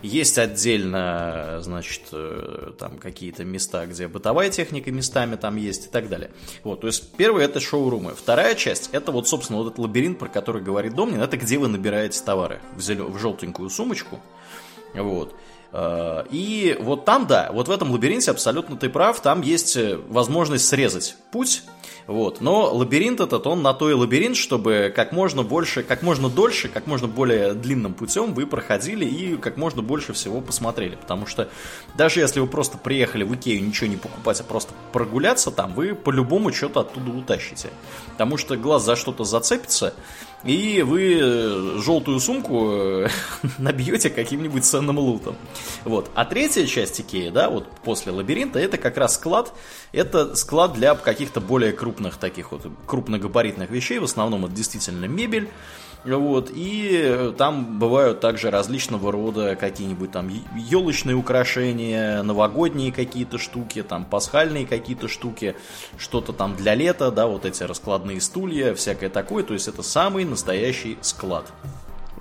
Есть отдельно, значит, э, там какие-то места, где бытовая техника местами там есть и так далее. Вот, то есть первое это шоурумы. Вторая часть это вот, собственно, вот этот лабиринт, про который говорит Домнин, это где вы набираете товары в, зелё... в желтенькую сумочку. Вот. Э, и вот там, да, вот в этом лабиринте абсолютно ты прав, там есть э, возможность срезать путь вот. Но лабиринт этот, он на то и лабиринт, чтобы как можно больше, как можно дольше, как можно более длинным путем вы проходили и как можно больше всего посмотрели. Потому что даже если вы просто приехали в Икею ничего не покупать, а просто прогуляться там, вы по-любому что-то оттуда утащите. Потому что глаз за что-то зацепится, и вы э, желтую сумку э, набьете каким-нибудь ценным лутом. Вот. А третья часть Икеи, да, вот после лабиринта, это как раз склад, это склад для каких-то более крупных таких вот, крупногабаритных вещей, в основном это действительно мебель, вот, и там бывают также различного рода какие-нибудь там елочные украшения, новогодние какие-то штуки, там пасхальные какие-то штуки, что-то там для лета, да, вот эти раскладные стулья, всякое такое. То есть это самый настоящий склад.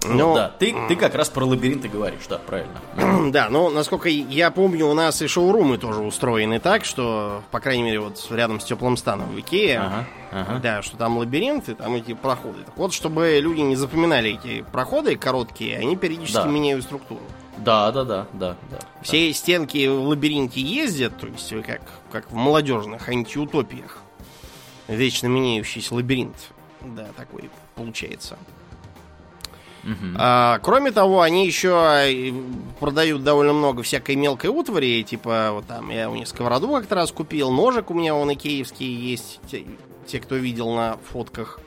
Ну, да, ты, ты как раз про лабиринты говоришь, да, правильно. Да, ну, насколько я помню, у нас и шоурумы тоже устроены так, что, по крайней мере, вот рядом с теплым станом в Икее, ага, ага. да, что там лабиринты, там эти проходы. Так вот, чтобы люди не запоминали эти проходы короткие, они периодически да. меняют структуру. Да, да, да, да, да. Все да. стенки в лабиринте ездят, то есть как, как в молодежных антиутопиях. Вечно меняющийся лабиринт. Да, такой получается. Угу. А, кроме того, они еще продают довольно много всякой мелкой утвари, типа вот там я у них сковороду как-то раз купил, ножик у меня он икеевский есть, те, те кто видел на фотках.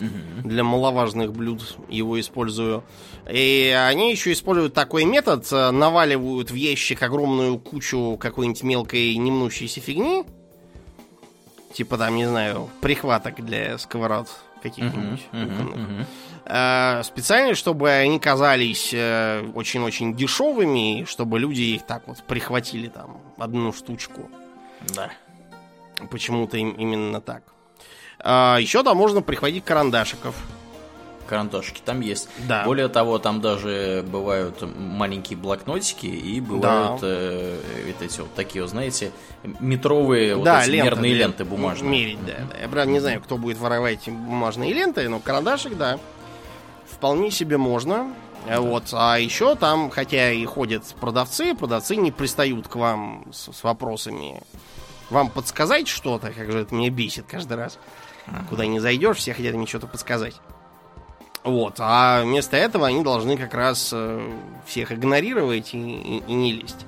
Угу. Для маловажных блюд его использую. И они еще используют такой метод, э, наваливают в ящик огромную кучу какой-нибудь мелкой немнущейся фигни. Типа там, не знаю, прихваток для сковород каких-нибудь. Uh-huh, uh-huh, uh-huh. Э, специально, чтобы они казались э, очень-очень дешевыми, чтобы люди их так вот прихватили там одну штучку. Да. Почему-то им именно так. А, еще там можно прихватить карандашиков. Карандашики там есть. Да. Более того, там даже бывают маленькие блокнотики и бывают да. э, эти вот такие, знаете, метровые да, вот эти лента, мерные ленты бумажные. Мерить, да, да. Я правда не знаю, кто будет воровать эти бумажные ленты, но карандашик, да вполне себе можно. Да. Вот. А еще там, хотя и ходят продавцы, продавцы не пристают к вам с, с вопросами. Вам подсказать что-то, как же это меня бесит каждый раз. Ага. Куда не зайдешь, все хотят мне что-то подсказать. Вот. А вместо этого они должны как раз э, всех игнорировать и, и, и не лезть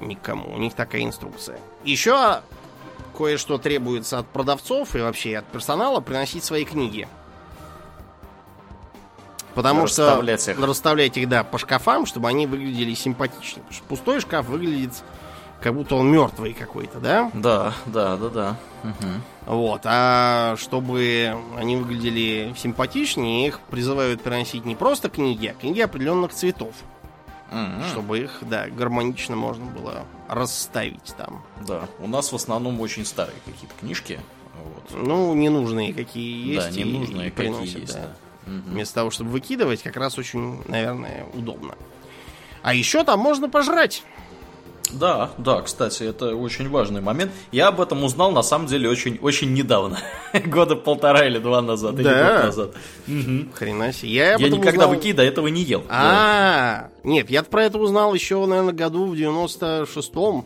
никому. У них такая инструкция. Еще кое-что требуется от продавцов и вообще от персонала приносить свои книги. Потому расставлять что их. расставлять их, да, по шкафам, чтобы они выглядели симпатичнее. Потому что пустой шкаф выглядит как будто он мертвый какой-то, да? Да, да, да, да. Угу. Вот, а чтобы они выглядели симпатичнее, их призывают приносить не просто книги, а книги определенных цветов. Угу. Чтобы их, да, гармонично можно было расставить там. Да, у нас в основном очень старые какие-то книжки. Вот. Ну, ненужные какие есть. Да, ненужные какие приносят, есть, да. да. Угу. Вместо того, чтобы выкидывать, как раз очень, наверное, удобно. А еще там можно пожрать. Да, да, кстати, это очень важный момент. Я об этом узнал на самом деле очень, очень недавно. Года полтора или два назад, да? или год назад. Угу. Хрена себе. Я, я никогда узнал... в Икее до этого не ел. А, да. нет, я про это узнал еще, наверное, году в 96-м.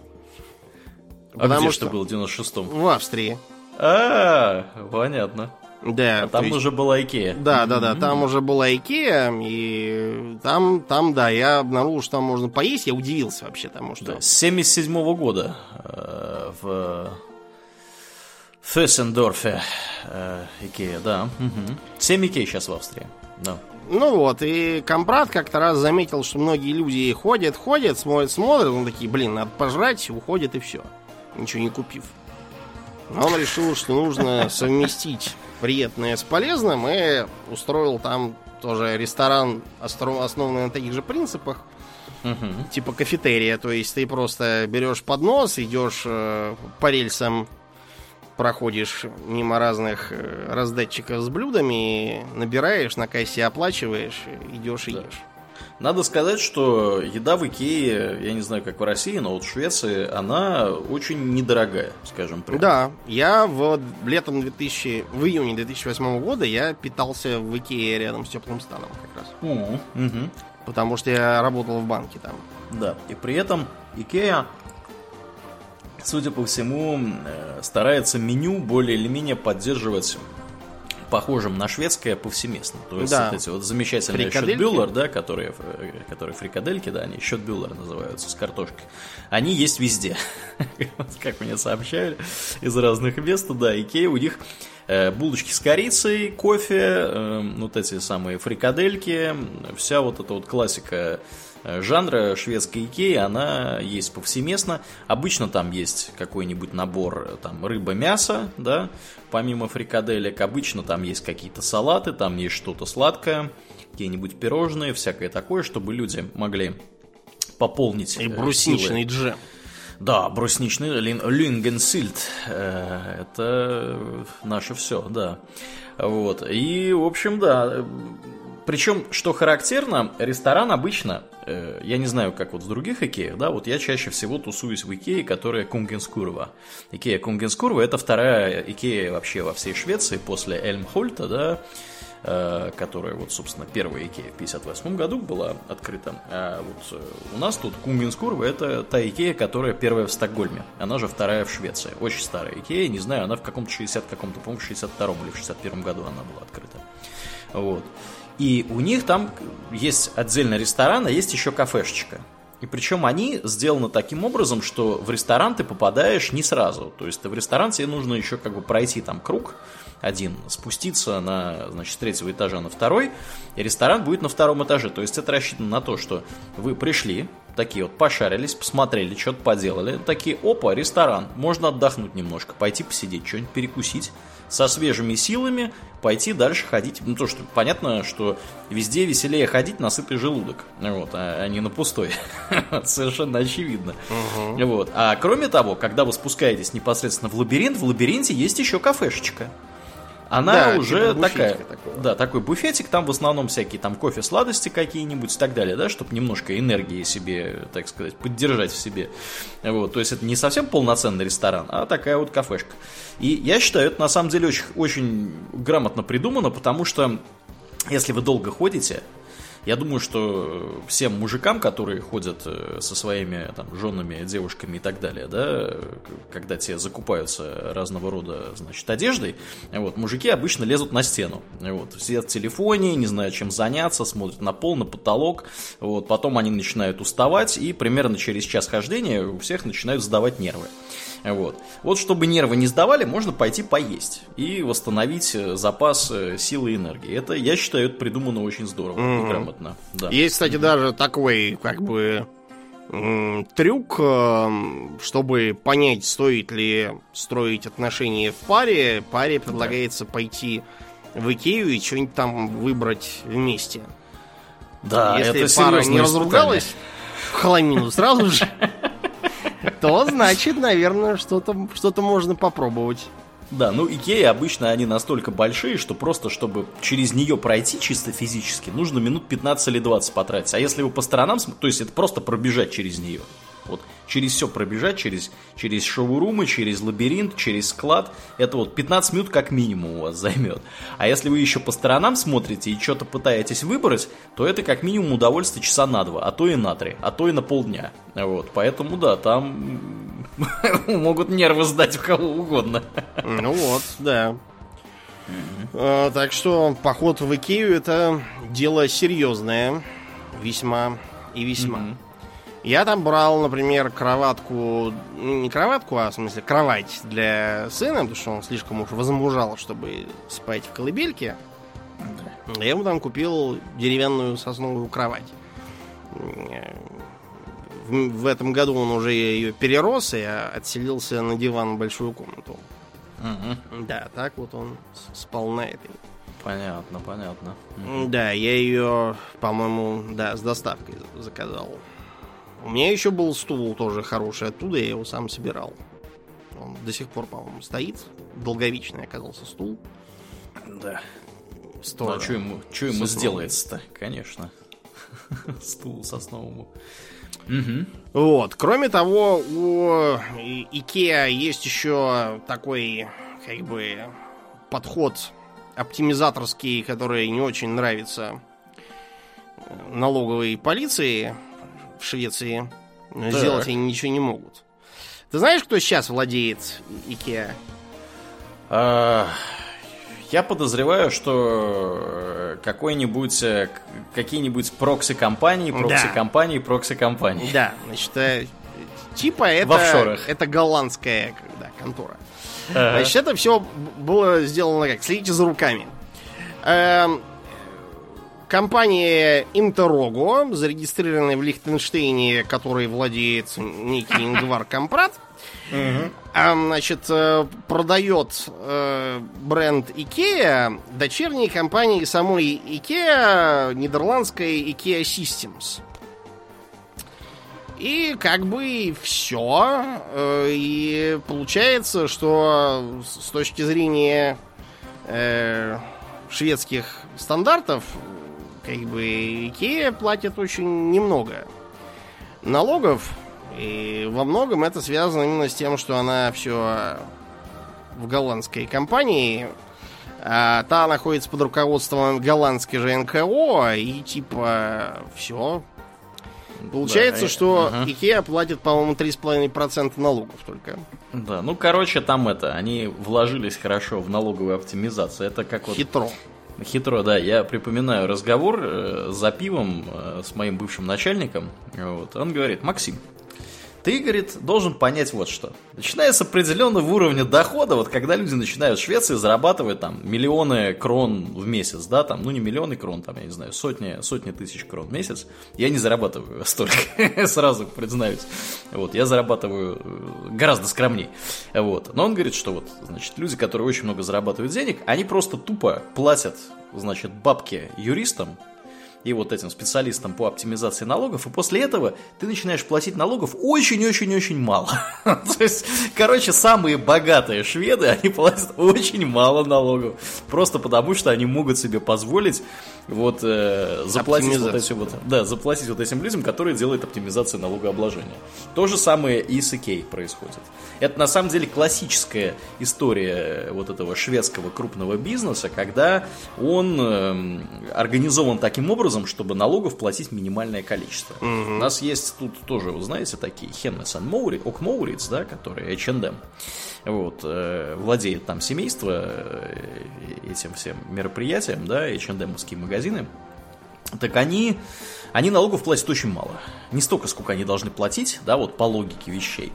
А где что было в 96-м? В Австрии. А, понятно. Да. А там есть... уже была Икея. Да, да, да, там уже была Икея, и там, там, да, я обнаружил, что там можно поесть, я удивился вообще тому, что... Да, с 77 -го года э, в Фёзендорфе э, Икея, да. Угу. 7 Икей сейчас в Австрии, да. Ну вот, и Кампрад как-то раз заметил, что многие люди ходят, ходят, смотрят, смотрят, он такие, блин, надо пожрать, уходят и все, ничего не купив. Но он решил, что нужно совместить приятное с полезным и устроил там тоже ресторан, основанный на таких же принципах, угу. типа кафетерия. То есть ты просто берешь поднос, идешь э, по рельсам, проходишь мимо разных э, раздатчиков с блюдами, набираешь, на кассе оплачиваешь, идешь и да. ешь. Надо сказать, что еда в Икее, я не знаю, как в России, но вот в Швеции, она очень недорогая, скажем прямо. Да, я в летом 2000, в июне 2008 года я питался в Икее рядом с теплым станом как раз. Угу. Угу. Потому что я работал в банке там. Да, и при этом Икея, судя по всему, э, старается меню более или менее поддерживать похожим на шведское повсеместно. То есть да. вот эти вот замечательные счетбюллер, да, которые, э, которые фрикадельки, да, они счетбюллер называются, с картошкой. Они есть везде. как мне сообщали из разных мест, да, Икея у них э, булочки с корицей, кофе, э, вот эти самые фрикадельки, вся вот эта вот классика жанра шведской икеи, она есть повсеместно. Обычно там есть какой-нибудь набор э, там рыба-мясо, да, помимо фрикаделек. Обычно там есть какие-то салаты, там есть что-то сладкое, какие-нибудь пирожные, всякое такое, чтобы люди могли пополнить И э, брусничный силы. джем. Да, брусничный lingonsylt. Это наше все, да. Вот. И, в общем, да, причем, что характерно, ресторан обычно, э, я не знаю, как вот в других Икеях, да, вот я чаще всего тусуюсь в Икее, которая Кунгенскурва. Икея Кунгенскурва это вторая Икея вообще во всей Швеции после Эльмхульта, да, э, которая вот, собственно, первая Икея в 58 году была открыта. А вот э, у нас тут Кунгенскурва это та Икея, которая первая в Стокгольме. Она же вторая в Швеции. Очень старая Икея, не знаю, она в каком-то 60 каком-то, по-моему, 62 или в 61 году она была открыта. Вот. И у них там есть отдельно ресторан, а есть еще кафешечка. И причем они сделаны таким образом, что в ресторан ты попадаешь не сразу. То есть ты в ресторан тебе нужно еще как бы пройти там круг один, спуститься на, значит, с третьего этажа на второй, и ресторан будет на втором этаже. То есть это рассчитано на то, что вы пришли, такие вот пошарились, посмотрели, что-то поделали, такие, опа, ресторан, можно отдохнуть немножко, пойти посидеть, что-нибудь перекусить, со свежими силами пойти дальше ходить. Ну, то, что понятно, что везде веселее ходить на сытый желудок, вот, а, а не на пустой. Совершенно очевидно. Угу. Вот. А кроме того, когда вы спускаетесь непосредственно в лабиринт, в лабиринте есть еще кафешечка она да, уже типа такая, такого. да, такой буфетик, там в основном всякие там кофе, сладости какие-нибудь и так далее, да, чтобы немножко энергии себе, так сказать, поддержать в себе. Вот, то есть это не совсем полноценный ресторан, а такая вот кафешка. И я считаю, это на самом деле очень, очень грамотно придумано, потому что если вы долго ходите, я думаю, что всем мужикам, которые ходят э, со своими там, женами, девушками и так далее, да, когда те закупаются разного рода, значит, одеждой, вот, мужики обычно лезут на стену, вот, сидят в телефоне, не знают, чем заняться, смотрят на пол, на потолок, вот, потом они начинают уставать, и примерно через час хождения у всех начинают сдавать нервы. Вот. вот чтобы нервы не сдавали, можно пойти поесть и восстановить э, запас э, силы и энергии. Это, я считаю, это придумано очень здорово mm-hmm. и грамотно. Да. Есть, кстати, даже такой, как бы, трюк, э, чтобы понять, стоит ли строить отношения в паре. Паре предлагается да. пойти в Икею и что-нибудь там выбрать вместе. Да, Если это пара не разругалась в хламину сразу же, то значит, наверное, что-то что можно попробовать. Да, ну Икеи обычно они настолько большие, что просто чтобы через нее пройти чисто физически, нужно минут 15 или 20 потратить. А если вы по сторонам, то есть это просто пробежать через нее. Через все пробежать, через, через шоурумы, через лабиринт, через склад. Это вот 15 минут как минимум у вас займет. А если вы еще по сторонам смотрите и что-то пытаетесь выбрать, то это как минимум удовольствие часа на два, а то и на три, а то и на полдня. Вот, поэтому да, там могут нервы сдать у кого угодно. Ну вот, да. Э, так что поход в Икею это дело серьезное, весьма и весьма. Мгм. Я там брал, например, кроватку, ну, не кроватку, а в смысле кровать для сына, потому что он слишком уж возмужал, чтобы спать в колыбельке. Я ему там купил деревянную сосновую кровать. В, в этом году он уже ее перерос и отселился на диван в большую комнату. Мгм. Да, так вот он спал на этой. Понятно, понятно. М, Да, я ее, по-моему, да, с доставкой за- заказал. У меня еще был стул тоже хороший оттуда, я его сам собирал. Он до сих пор, по-моему, стоит. Долговечный оказался стул. Да. Ну, Здорово. а что ему, чё ему сделается-то? Конечно. Стул сосновому. Мгм. Вот. Кроме того, у Икеа есть еще такой, как бы, подход оптимизаторский, который не очень нравится э, налоговой полиции в Швеции. Но Так. Сделать они ничего не могут. Ты знаешь, кто сейчас владеет Икеа? А, Я подозреваю, что э, какой-нибудь, э, какие-нибудь прокси-компании, прокси-компании, прокси-компании. Да, значит, э, типа это, это голландская да, контора. Ага. Значит, это все было сделано как? Следите за руками. Эм, Компания Интерого, зарегистрированная в Лихтенштейне, который владеет некий Ингвар Компрат, а, значит, э, продает э, бренд Ikea дочерней компании самой Ikea, нидерландской Ikea Systems. И как бы все. И получается, что с точки зрения э, шведских стандартов, как бы Ikea платит очень немного налогов. И во многом это связано именно с тем, что она все в голландской компании. А та находится под руководством голландской же НКО. И типа все. Получается, Да, что ага. Икеа платит, по-моему, 3,5% налогов только. Да, ну, короче, там это, они вложились хорошо в налоговую оптимизацию. Это как вот... Хитро. Хитро, да. Я припоминаю разговор э, за пивом э, с моим бывшим начальником. Вот. Он говорит, Максим, ты, говорит, должен понять вот что. Начиная с определенного уровня дохода, вот когда люди начинают в Швеции зарабатывать там миллионы крон в месяц, да, там, ну не миллионы крон, там, я не знаю, сотни, сотни тысяч крон в месяц, я не зарабатываю столько, сразу признаюсь. Вот, я зарабатываю э, гораздо скромней. Вот. Но он говорит, что вот, значит, люди, которые очень много зарабатывают денег, они просто тупо платят, значит, бабки юристам, и вот этим специалистам по оптимизации налогов, и после этого ты начинаешь платить налогов очень-очень-очень мало. То есть, короче, самые богатые шведы, они платят очень мало налогов, просто потому что они могут себе позволить вот э, заплатить вот Оптимизацию, эти вот, да, заплатить вот этим людям, которые делают оптимизацию налогообложения. То же самое и с Икей происходит. Это на самом деле классическая история вот этого шведского крупного бизнеса, когда он эм, организован таким образом, чтобы налогов платить минимальное количество. У нас есть тут тоже, вы знаете, такие Хеннес Моури, Ок Моуриц, да, которые H&M. Вот, э, владеет там семейство э, этим всем мероприятием, да, H&M-овские магазины. Так они, они налогов платят очень мало. Не столько, сколько они должны платить, да, вот по логике вещей.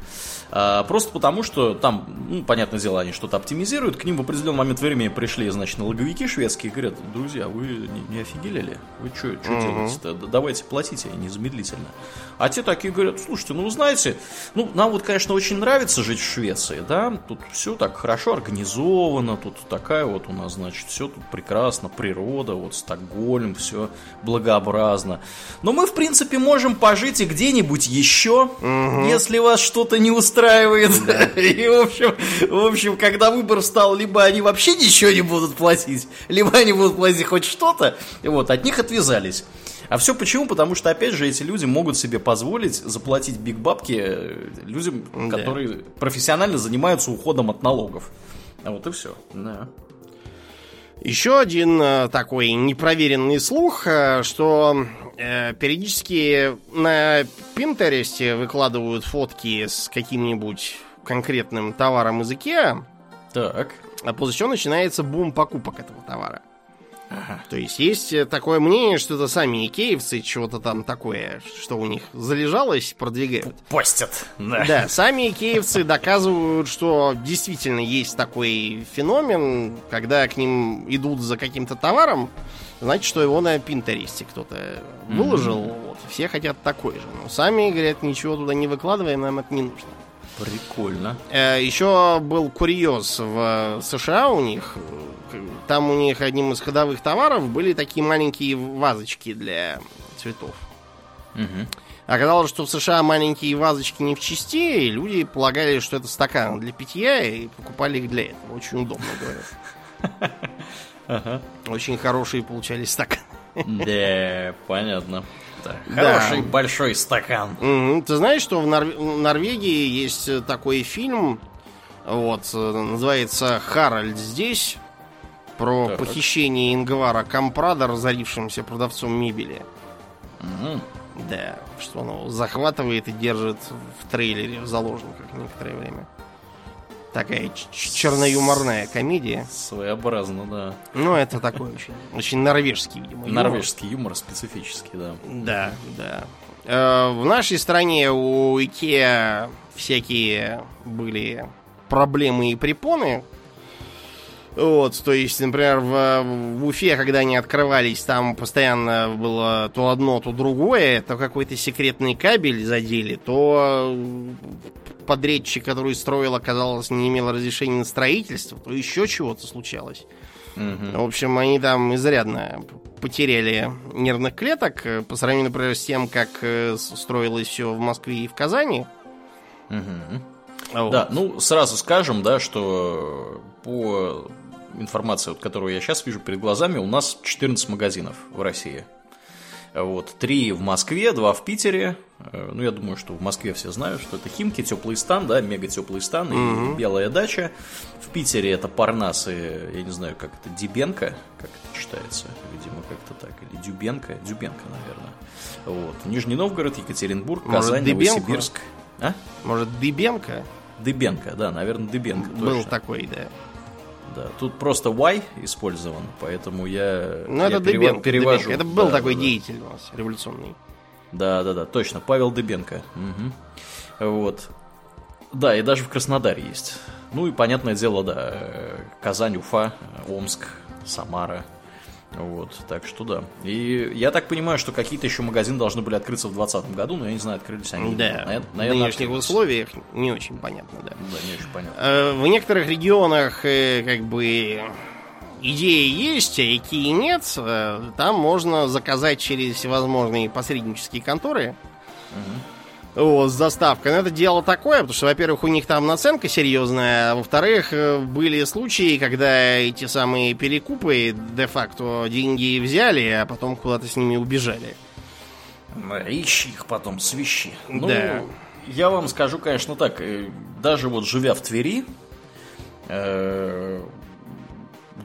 А, просто потому, что там, ну, понятное дело, они что-то оптимизируют. К ним в определенный момент времени пришли, значит, налоговики шведские и говорят, друзья, вы не, не офигели ли? Вы что делаете-то? Да Давайте платите незамедлительно. А те такие говорят, слушайте, ну, вы знаете, ну, нам вот, конечно, очень нравится жить в Швеции, да, тут все так хорошо организовано, тут такая вот у нас, значит, все тут прекрасно, природа, вот Стокгольм, все благообразно. Но мы, в принципе, можем пожить и где-нибудь еще, если вас что-то не устраивает. И, в общем, в общем, когда выбор стал, либо они вообще ничего не будут платить, либо они будут платить хоть что-то, вот, от них отвязались. А все почему? Потому что, опять же, эти люди могут себе позволить заплатить биг бабки э, людям, Да. которые профессионально занимаются уходом от налогов. А вот и все. Да. Еще один э, такой непроверенный слух, э, что э, периодически на Пинтересте выкладывают фотки с каким-нибудь конкретным товаром из Икеа, Так. а после чего начинается бум покупок этого товара. Ага. То есть есть э, такое мнение, что это сами икеевцы чего-то там такое, что у них залежалось, продвигают. Постят. Да. да, сами икеевцы доказывают, что действительно есть такой феномен, когда к ним идут за каким-то товаром, значит, что его на Пинтересте кто-то выложил. Mm-hmm. Вот, все хотят такой же. Но сами говорят, ничего туда не выкладываем, нам это не нужно. Прикольно. Э, Еще был курьез в США у них. Там у них одним из ходовых товаров были такие маленькие вазочки для цветов. Угу. Оказалось, что в США маленькие вазочки не в части, и люди полагали, что это стакан для питья, и покупали их для этого. Очень удобно, говорят. Очень хорошие получались стаканы. Да, понятно. Да. Хороший большой стакан. Ты знаешь, что в Нор... Норвегии есть такой фильм, вот, называется «Харальд здесь», про так. похищение Ингвара Компрада, разорившимся продавцом мебели. Угу. Да, что он его захватывает и держит в трейлере в заложниках некоторое время. Такая черноюморная комедия. Своеобразно, да. Ну, это такой очень, очень норвежский, видимо, юмор. Норвежский юмор специфический, да. Да, да. Э, в нашей стране у Икеа всякие были проблемы и препоны. Вот, то есть, например, в, в Уфе, когда они открывались, там постоянно было то одно, то другое, то какой-то секретный кабель задели, то подрядчик, который строил, оказалось, не имел разрешения на строительство, то еще чего-то случалось. Угу. В общем, они там изрядно потеряли нервных клеток э, по сравнению, например, с тем, как э, строилось все в Москве и в Казани. Угу. Вот. Да, ну сразу скажем, да, что по информации, вот, которую я сейчас вижу перед глазами, у нас 14 магазинов в России. Вот, три в Москве, два в Питере. Э, ну, я думаю, что в Москве все знают, что это Химки, теплый стан, да, мега теплый стан и mm-hmm. белая дача. В Питере это Парнас и, я не знаю, как это, Дебенко, как это читается, видимо, как-то так, или Дюбенко, Дюбенко, наверное. Вот. Нижний Новгород, Екатеринбург, Может, Казань, Дыбенко? Новосибирск. А? Может, Дыбенко? Дыбенко, да, наверное, Дыбенко. Был точно. такой, да. Да, тут просто Y использован, поэтому я, ну, я это перев... Дыбенко, перевожу. Дыбенко. Это был да, такой да. деятель у нас революционный. Да, да, да, точно, Павел Дыбенко. Угу. Вот. Да, и даже в Краснодаре есть. Ну и понятное дело, да, э, Казань, Уфа, Омск, Самара, вот, так что да. И я так понимаю, что какие-то еще магазины должны были открыться в 2020 году, но я не знаю, открылись они. Да, наверное, в нынешних условиях не очень понятно, да. Да, не очень понятно. Э, в некоторых регионах э, как бы идеи есть, а какие нет. Э, там можно заказать через всевозможные посреднические конторы. Угу вот, с доставкой. Но это дело такое, потому что, во-первых, у них там наценка серьезная, а во-вторых, э, были случаи, когда эти самые перекупы де-факто деньги взяли, а потом куда-то с ними убежали. Ищи их потом, свищи. Ну, да. я вам скажу, конечно, так, э, даже вот живя в Твери, э,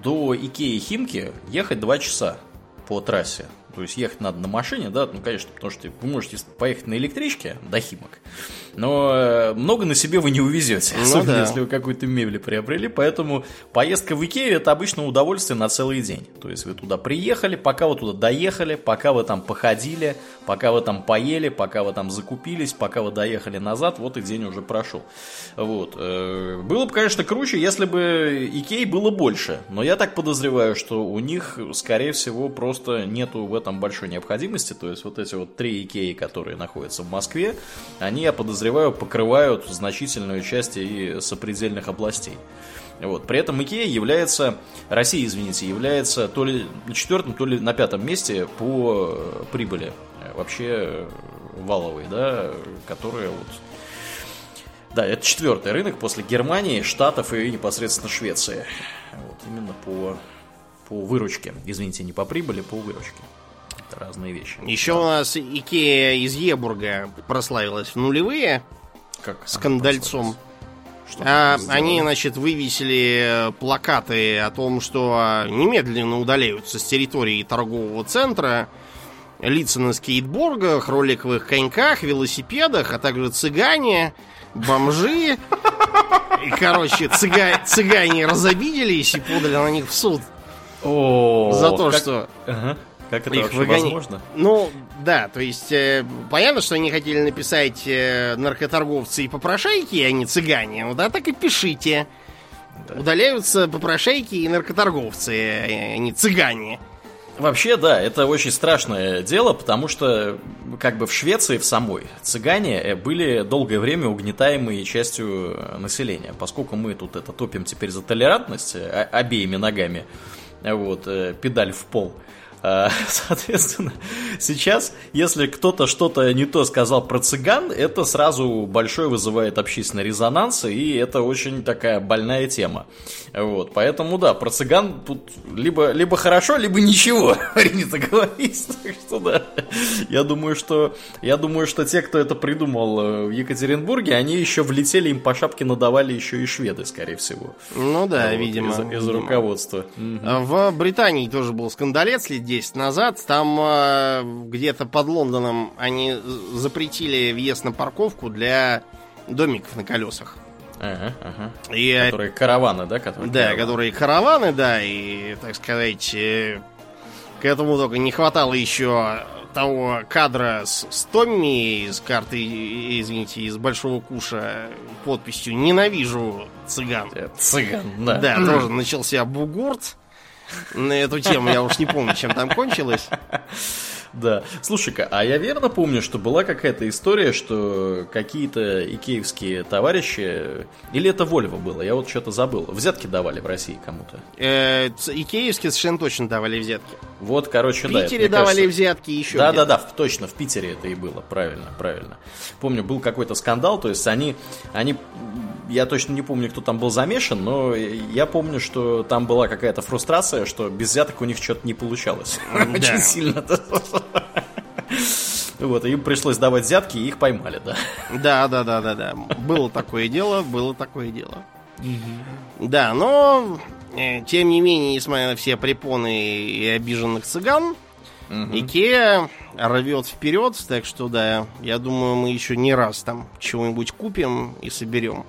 до Икеи Химки ехать два часа по трассе. То есть ехать надо на машине, да, ну, конечно, потому что вы можете поехать на электричке до Химок, но э, много на себе вы не увезете, ну, особенно да. если вы какую-то мебель приобрели, поэтому поездка в Икею это обычно удовольствие на целый день. То есть вы туда приехали, пока вы туда доехали, пока вы там походили, пока вы там поели, пока вы там закупились, пока вы доехали назад, вот и день уже прошел. Вот. Э, было бы, конечно, круче, если бы Икей было больше, но я так подозреваю, что у них, скорее всего, просто нету в этом этом большой необходимости. То есть вот эти вот три Икеи, которые находятся в Москве, они, я подозреваю, покрывают значительную часть и сопредельных областей. Вот. При этом Икея является, Россия, извините, является то ли на четвертом, то ли на пятом месте по прибыли вообще валовой, да, которая вот да, это четвертый рынок после Германии, Штатов и непосредственно Швеции. Вот, именно по, по выручке. Извините, не по прибыли, по выручке. Это разные вещи. Еще да. у нас Икея из Ебурга прославилась в нулевые. Как скандальцом. А, они, значит, вывесили плакаты о том, что немедленно удаляются с территории торгового центра лица на скейтбордах, роликовых коньках, велосипедах, а также цыгане, бомжи. И, короче, цыга... цыгане разобиделись и подали на них в суд. О, за то, как- что Ага. Как это их вообще выгони- возможно? Ну, да, то есть, э, понятно, что они хотели написать э, наркоторговцы и попрошайки, а не цыгане. Ну да, так и пишите. Да. Удаляются попрошайки и наркоторговцы, э, а не цыгане. Вообще, да, это очень страшное дело, потому что как бы в Швеции в самой цыгане э, были долгое время угнетаемой частью э, населения. Поскольку мы тут это топим теперь за толерантность обеими ногами, вот, педаль в пол. А, Соответственно, сейчас, если кто-то что-то не то сказал про цыган, это сразу большой вызывает общественный резонанс, и это очень такая больная тема. Вот, поэтому, да, про цыган тут либо, либо хорошо, либо ничего, принято говорить. Так что, да, я думаю, что, я думаю, что те, кто это придумал э, в Екатеринбурге, они еще влетели, им по шапке надавали еще и шведы, скорее всего. Ну да, Вот, видимо. Из, из руководства. А В Британии тоже был скандалец 10 назад. Там э, где-то под Лондоном они запретили въезд на парковку для домиков на колесах. Ага, ага. И Которые караваны, да? Которые Да, караваны. которые караваны, да, и, так сказать, э, к этому только не хватало еще того кадра с, с Томми из карты, извините, из Большого Куша подписью «Ненавижу цыган». Э, Цыган, да. Да, тоже начался бугурт на эту тему, я уж не помню, чем там кончилось. Да. Слушай-ка, а я верно помню, что была какая-то история, что какие-то икеевские товарищи, или это Вольво было, я вот что-то забыл, взятки давали в России кому-то. Э, Икеевские совершенно точно давали взятки. Вот, короче, В да. это, Питере давали кажется, взятки еще Да, где-то. да, да, в- точно, в Питере это и было, правильно, правильно. Помню, был какой-то скандал, то есть они, они, я точно не помню, кто там был замешан, но я помню, что там была какая-то фрустрация, что без взяток у них что-то не получалось. Да. Очень сильно. Вот, им пришлось давать взятки, и их поймали, да. Да, да, да, да, да. Было такое дело, было такое дело. Да, но тем не менее, несмотря на все препоны и обиженных цыган, Икея рвет вперед, так что да, я думаю, мы еще не раз там чего-нибудь купим и соберем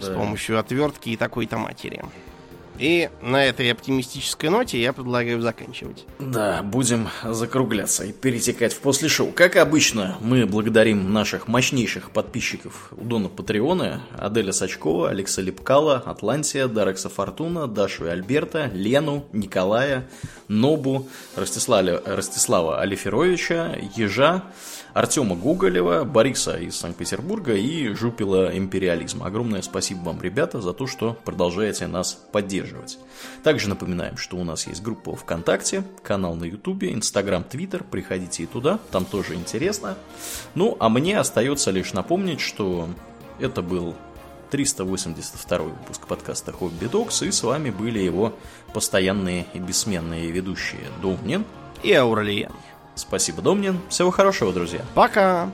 с Да. помощью отвертки и такой-то матери. И на этой оптимистической ноте я предлагаю заканчивать. Да, будем закругляться и перетекать в после шоу. Как обычно, мы благодарим наших мощнейших подписчиков у Дона Патреона, Аделя Сачкова, Алекса Липкала, Атлантия, Дарекса Фортуна, Дашу и Альберта, Лену, Николая, Нобу, Ростислава, Ростислава Алиферовича, Ежа, Артема Гоголева, Бориса из Санкт-Петербурга и Жупила Империализма. Огромное спасибо вам, ребята, за то, что продолжаете нас поддерживать. Также напоминаем, что у нас есть группа ВКонтакте, канал на Ютубе, Инстаграм, Твиттер. Приходите и туда, там тоже интересно. Ну, а мне остается лишь напомнить, что это был 382 выпуск подкаста Хобби Докс, и с вами были его постоянные и бессменные ведущие Домнин. И Ауралия. Спасибо, Домнин. Всего хорошего, друзья. Пока!